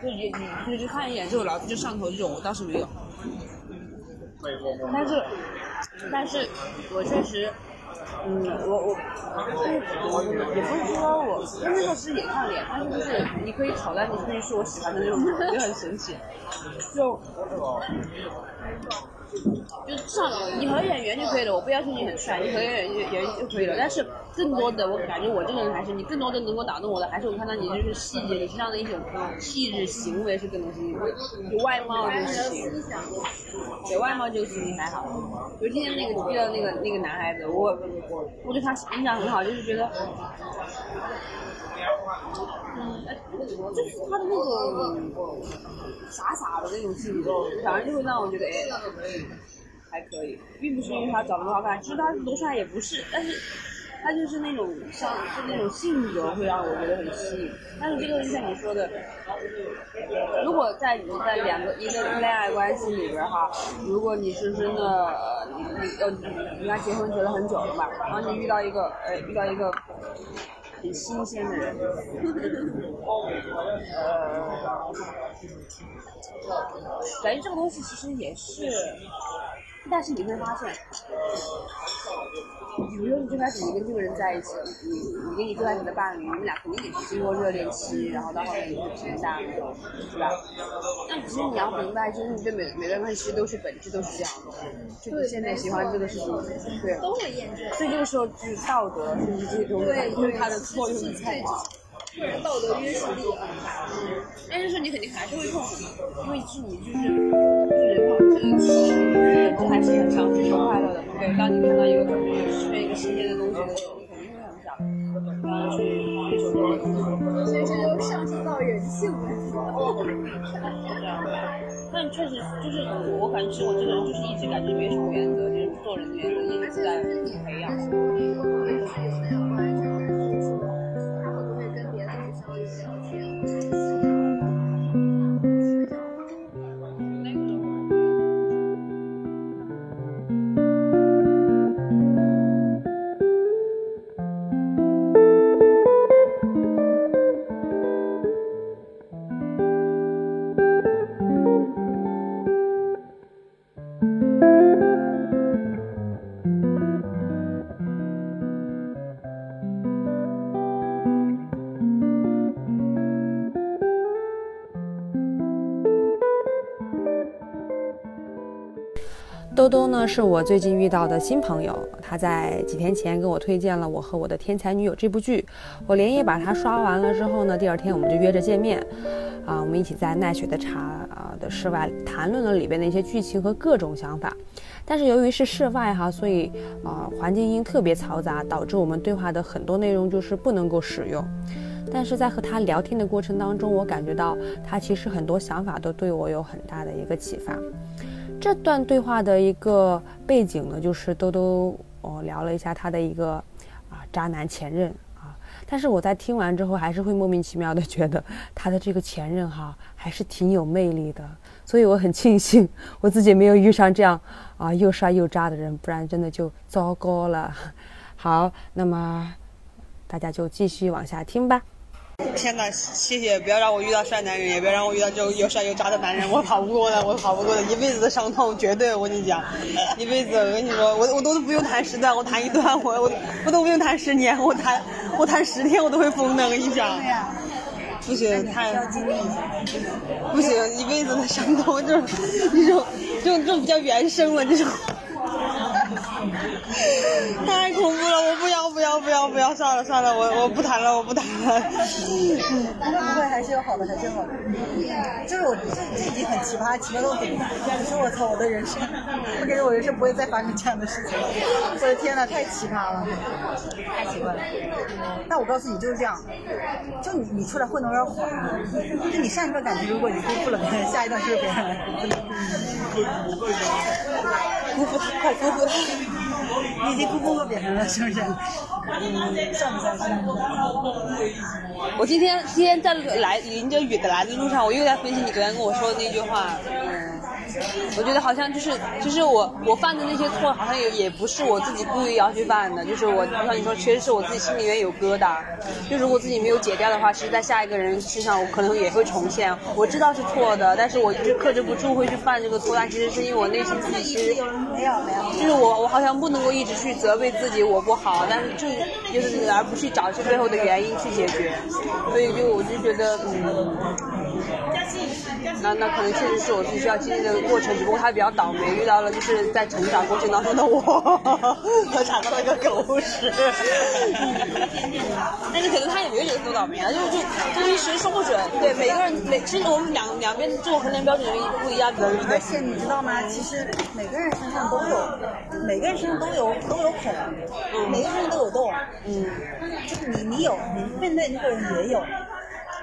就也你就是看一眼之后老子就上头这种，我倒是没有。但是，但是我确实，嗯，我我，我也不是说我，那时候是也看脸，但是就是你可以挑战你可以是我喜欢的那种也，很神奇。就就至少你和演员就可以了，我不要求你很帅，你和演员演员就可以了。但是更多的，我感觉我这个人还是你更多的能够打动我的，还是我看到你就是细节，你身上的一种气质、行为是更多吸引我。就外貌这个事情，对外貌就行还好。就今天那个遇到那个那个男孩子，我我对他印象很好，就是觉得。嗯，就是他的那种傻傻的那种性格，反正就会让我觉得哎还可以，并不是因为他长得不好看，其实他多帅也不是，但是他就是那种像是那种性格会让我觉得很吸引。但是这个就像你说的，如果在你在两个一个恋爱关系里边哈，如果你是真的你你呃你你看结婚结了很久了嘛，然后你遇到一个哎遇到一个。很新鲜的人，呃，感觉这个东西其实也是，但是你会发现，比如说你最开始你跟这个人在一起，你你跟你最开始的伴侣，你们俩肯定也是经过热恋期，然后到后面你会平淡那种，是吧？但其实你要明白，就是你对每每段关系都是本质都是这样的，就你现在喜欢这个事情，对，都会验证。所以这个时候就是道德甚至这些东西对对他的作用是在最个人道德约束力很大。但是说你肯定还是会痛苦的，因为是你就是就是人嘛，这还是很想追求快乐的。对，当你看到一个特别身边一个新鲜的东西的时候，你肯定会很想，然后去追求东西。所以这就上升到人性问题了。这样的。但确实就是我感觉我这个人就是一直感觉没什么原则，就是做人的原则一直在培养。是我最近遇到的新朋友，他在几天前跟我推荐了《我和我的天才女友》这部剧，我连夜把它刷完了之后呢，第二天我们就约着见面，啊，我们一起在奈雪的茶啊的室外谈论了里边的一些剧情和各种想法。但是由于是室外哈，所以啊环境音特别嘈杂，导致我们对话的很多内容就是不能够使用。但是在和他聊天的过程当中，我感觉到他其实很多想法都对我有很大的一个启发。这段对话的一个背景呢，就是兜兜哦聊了一下他的一个啊渣男前任啊，但是我在听完之后，还是会莫名其妙的觉得他的这个前任哈还是挺有魅力的，所以我很庆幸我自己没有遇上这样啊又帅又渣的人，不然真的就糟糕了。好，那么大家就继续往下听吧。天呐，谢谢！不要让我遇到帅男人，也不要让我遇到这种又帅又渣的男人，我跑不过的，我跑不过的，一辈子的伤痛，绝对！我跟你讲，一辈子，我跟你说，我我都不用谈十段，我谈一段，我我我都不用谈十年，我谈我谈十天，我都会疯的，我跟你讲。不行，太不行，一辈子的伤痛，这种这种这种这种比较原生了，这种。太恐怖了！我不要不要不要不要！算了算了，我我不谈了，我不谈了。嗯，不会，还是有好的，还是有好的。就是我这这已经很奇葩，奇葩到顶。可是我操，我的人生，我感觉我人生不会再发生这样的事情了。我的天呐，太奇葩了，太奇怪了。但我告诉你，就是这样，就你你出来混的有点缓，就你上一段感情，如果你辜负了别人，下一段是不是别人来？辜负他，快辜负他！你已经辜负过别人了，是不是？嗯，算不算是？我今天今天在来淋着雨的来的路上，我又在分析你昨天跟我说的那句话。嗯，我觉得好像就是就是我我犯的那些错，好像也也不是我自己故意要去犯的，就是我就像你说，确实是我自己心里面有疙瘩。就如果自己没有解掉的话，其实在下一个人身上，我可能也会重现。我知道是错的，但是我就是克制不住会去犯这个错。但其实是因为我内心自己其实没有没有，就是我我好像不能够一直去责备自己我不好，但是就就是而不去找这背后的原因去解决。所以就我就觉得嗯。那那可能确实是我自己需要经历的过程，只不过他比较倒霉，遇到了就是在成长过程当中的我，他尝到了一个狗屎。但是可能他也没有觉得多倒霉啊，就就就一时说不准。对，每个人每其实我们两两边这种衡量标准不一样的？而且你知道吗？其实每个人身上都有，每个人身上都有都有孔，每个人身上都有洞。嗯，就是你你有，你面对那个人也有。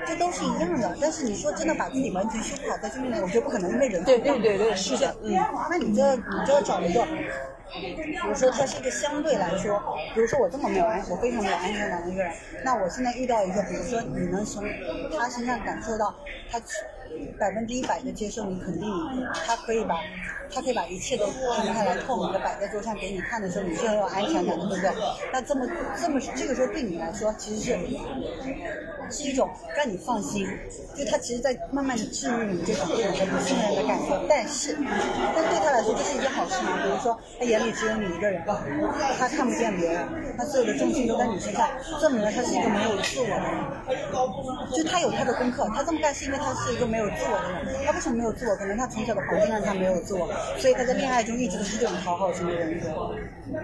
这都是一样的，但是你说真的把自己完全修好再去面对，我觉得不可能，因为人对对对对是的，嗯，那你就你就要找一个，比如说他是一个相对来说，比如说我这么没有安，我非常没有安全感的一个人，那我现在遇到一个，比如说你能从他身上感受到他百分之一百的接受你、肯定，他可以把，他可以把一切都摊开来、透明的摆在桌上给你看的时候，你是很有安全感的，对不对？那这么这么这个时候对你来说，其实是是一种让你放心，就他其实在慢慢的治愈你这种这种不信任的感觉。但是，但对他来说这是一件好事嘛？比如说他眼里只有你一个人，他看不见别人，他所有的重心都在你身上，证明了他是一个没有自我的人。就他有他的功课，他这么干是因为他是一个没有有自我的人。他为什么没有自我？可能他从小的环境让他没有自我，所以他在恋爱中一直都是这种讨好型的人格，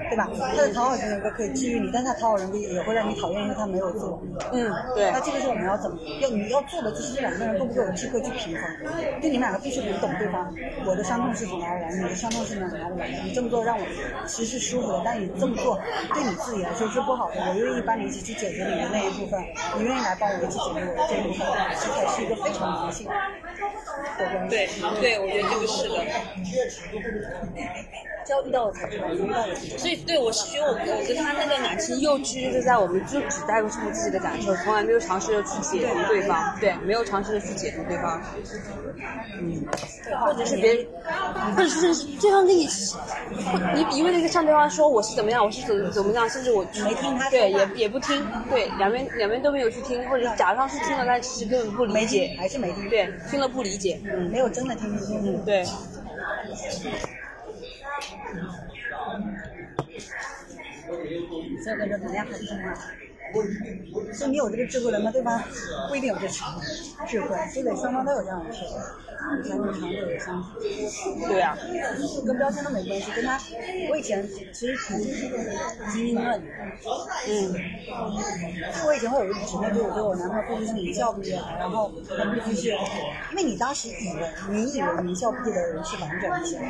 对吧？他的讨好型人格可以治愈你，但是他讨好人格也会让你讨厌，因为他没有自我。嗯，对。那这个时候我们要怎么要你要做的就是这两个人都不够有智慧去平衡，就你们两个必须得懂对方。我的伤痛是从哪里来的？你的伤痛是从哪里来的？你这么做让我其实是舒服的，但你这么做对你自己来说是不好的。我愿意帮你一起去解决你的那一部分，你愿意来帮我一起解决我的这一部分，这才是一个非常良性。Yeah. 对对，我觉得这个是的。只要遇到我才知道，遇到我才知道。所以，对我是觉得我我跟他那个感情幼稚，就是在我们就只带入自己的感受，从来没有尝试着去解读对方，对，没有尝试着去解读对方，嗯，或者是别人，或者是对方跟你，你一味的向对方说我是怎么样，我是怎怎么样，甚至我没听他对，也也不听，对，两边两边都没有去听，或者假装是听了，但其实根本不理解，还是没听，对，听了不理解，嗯，没有真的听进去，嗯，对。所以跟这能量很重要。说你有这个智慧了吗？对方不一定有这智慧，智慧，这得双方都有这样的智慧。才能长久的相处。对啊，跟标签都没关系，跟他，我以前其实挺基因论的，嗯，我以前会有一个执念，就我对我男朋友必须是名校毕业的，然后他必须是，因为你当时以为你以为名校毕业的人是完整一些，比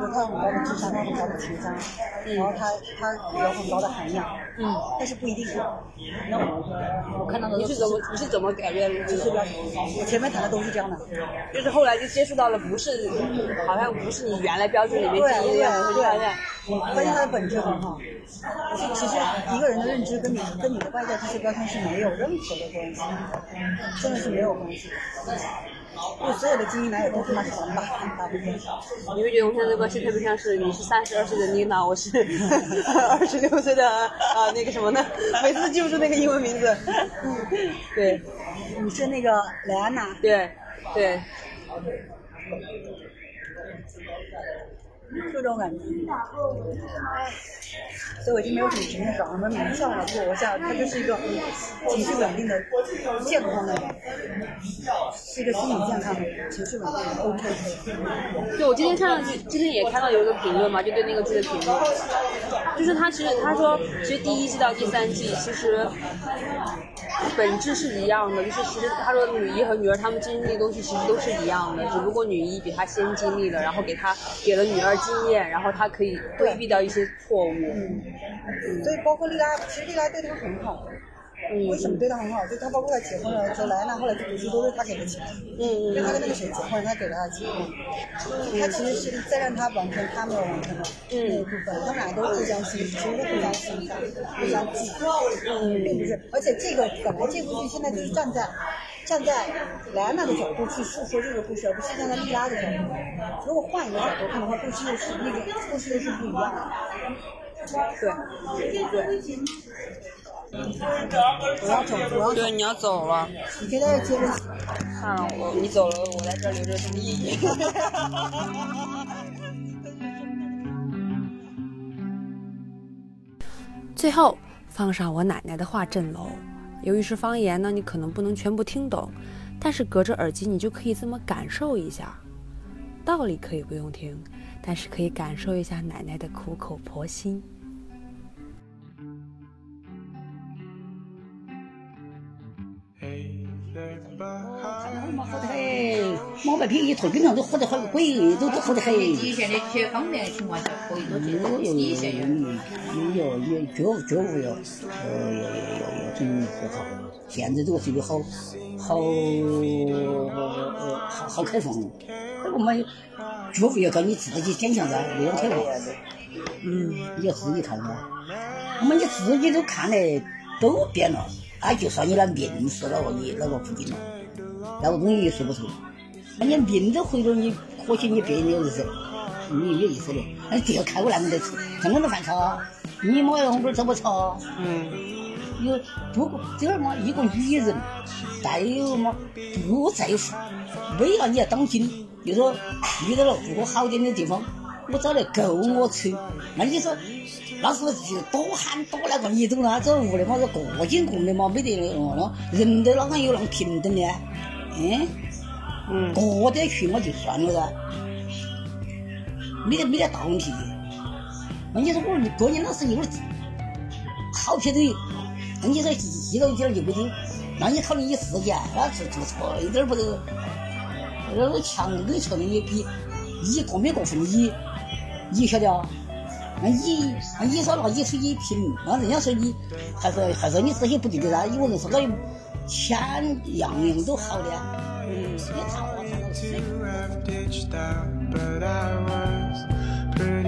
如他很高的智商，他很高的情商，然后他他有很高的涵养，嗯，但是不一定。那我看到的你是怎么你是怎么改变只是，我前面谈的都是这样的。就是后来就接触到了，不是，好像不是你原来标准里面记忆的，然后就发现，发现它的本质很好。其实一个人的认知跟你跟你的外在这些标签是没有任何的关系，真的是没有关系。就所有的精英男友都他妈是王八蛋，大部分。你会觉得我们现在的关系特别像是你是三十二岁的妮娜，我是 二十六岁的啊那个什么呢？每次记不住那个英文名字。对，你是那个莱安娜。对，对。就这种感觉，所以我已经没有什么执念搞什么名校了，不，我想他就是一个情绪稳定的、健康的人，是一个心理健康的人，情绪稳定的，OK。对，我今天看到今天也看到有一个评论嘛，就对那个剧的评论，就是他其实他说，其实第一季到第三季其实本质是一样的，就是其实他说女一和女二他们经历的东西其实都是一样的，只不过女一比他先经历了，然后给他给了女二经验，然后他可以规避掉一些错误。嗯，所以包括利拉，其实利拉对他很好。嗯，为什么对他很好？就他包括他结婚了之后，莱安娜后来去读书都是他给的钱。嗯嗯。因为他跟那个谁结婚，他给了他钱。他其实是在让他完成他没有完成的那一部分，他们俩都互相欣，其实都互相欣赏、互相记。嗯，并不是，而且这个本来这部剧现在就是站在站在莱安娜的角度去诉说这个故事，而不是站在莉拉的角度。如果换一个角度看的话，故事又是那个故事又是不一样的。对，对。我要走，我要对，你要走了。你可以在这接着。算了，我你走了，我在这留着什么意义？最后放上我奶奶的话镇楼。由于是方言呢，你可能不能全部听懂，但是隔着耳机你就可以这么感受一下。道理可以不用听，但是可以感受一下奶奶的苦口婆心。皮一脱，平常都喝得很贵，都都喝得很。底线的些方便情况下，可以多接触底线有有有觉觉悟要，呃要要要要真不好。现在这个社会好好好好开放，这个嘛觉悟要靠你自己坚强噻，不用开放。嗯，你要自己看噻。那么你自己都看得都变了，那就算你的命是那个你那个不定了。那个东西说不出，那你命都回头你可惜你变了就是，你没意思的。那这个开过来没得吃，真的没饭吃，你妈要红棍怎么吃？嗯，有不过这儿嘛，一个女人，再有嘛不在乎，每样你要当心。就说遇到了不好点的地方，我找来够我吃。那你说，那时候就多喊多那个，你懂了？这屋里嘛是各经各的嘛，没得那个人都啷个有那平等的？嗯，嗯，过得去我就算了噻，没得没得大问题。那你说我过年那是有点好撇头，那你说记到一点就不听，那你考虑你自己，那做做错了一点不得，那个强跟强的比你过没过分你，你晓得啊？那你那你说那你出去评，那人家说你还是还是你这些不对的噻，有人说到钱样样都好的，嗯，你谈话谈到水。From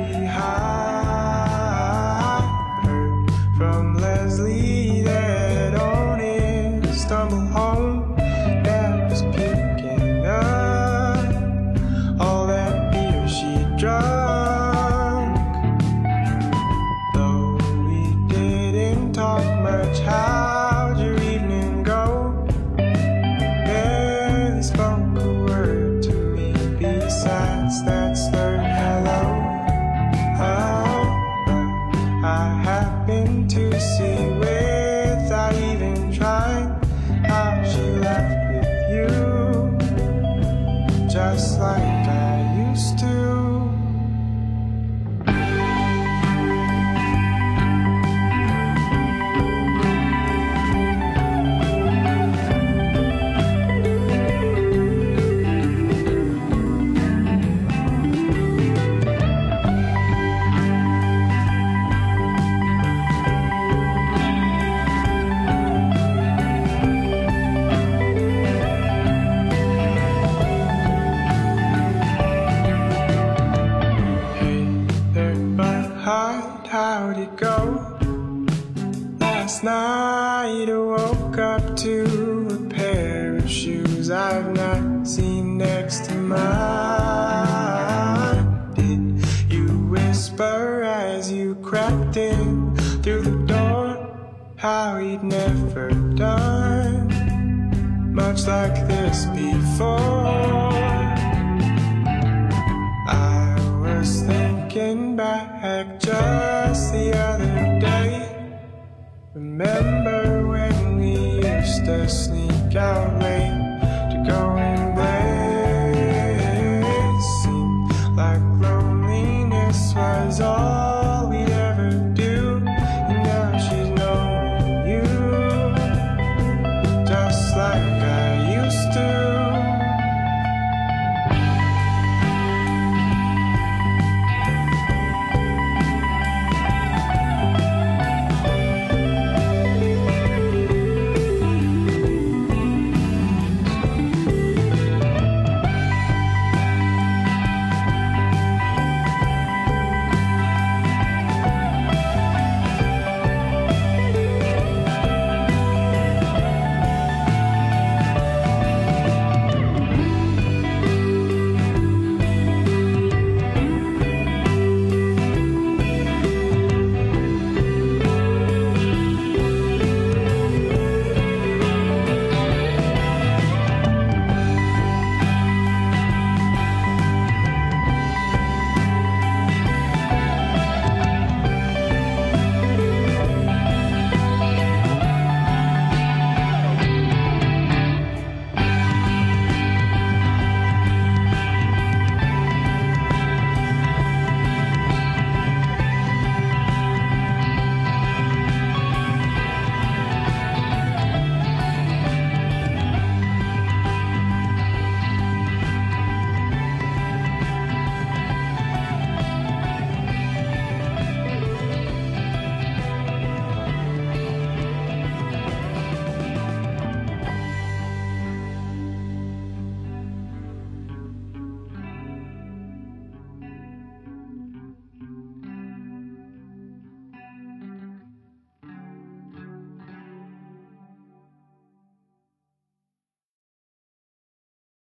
loneliness was all.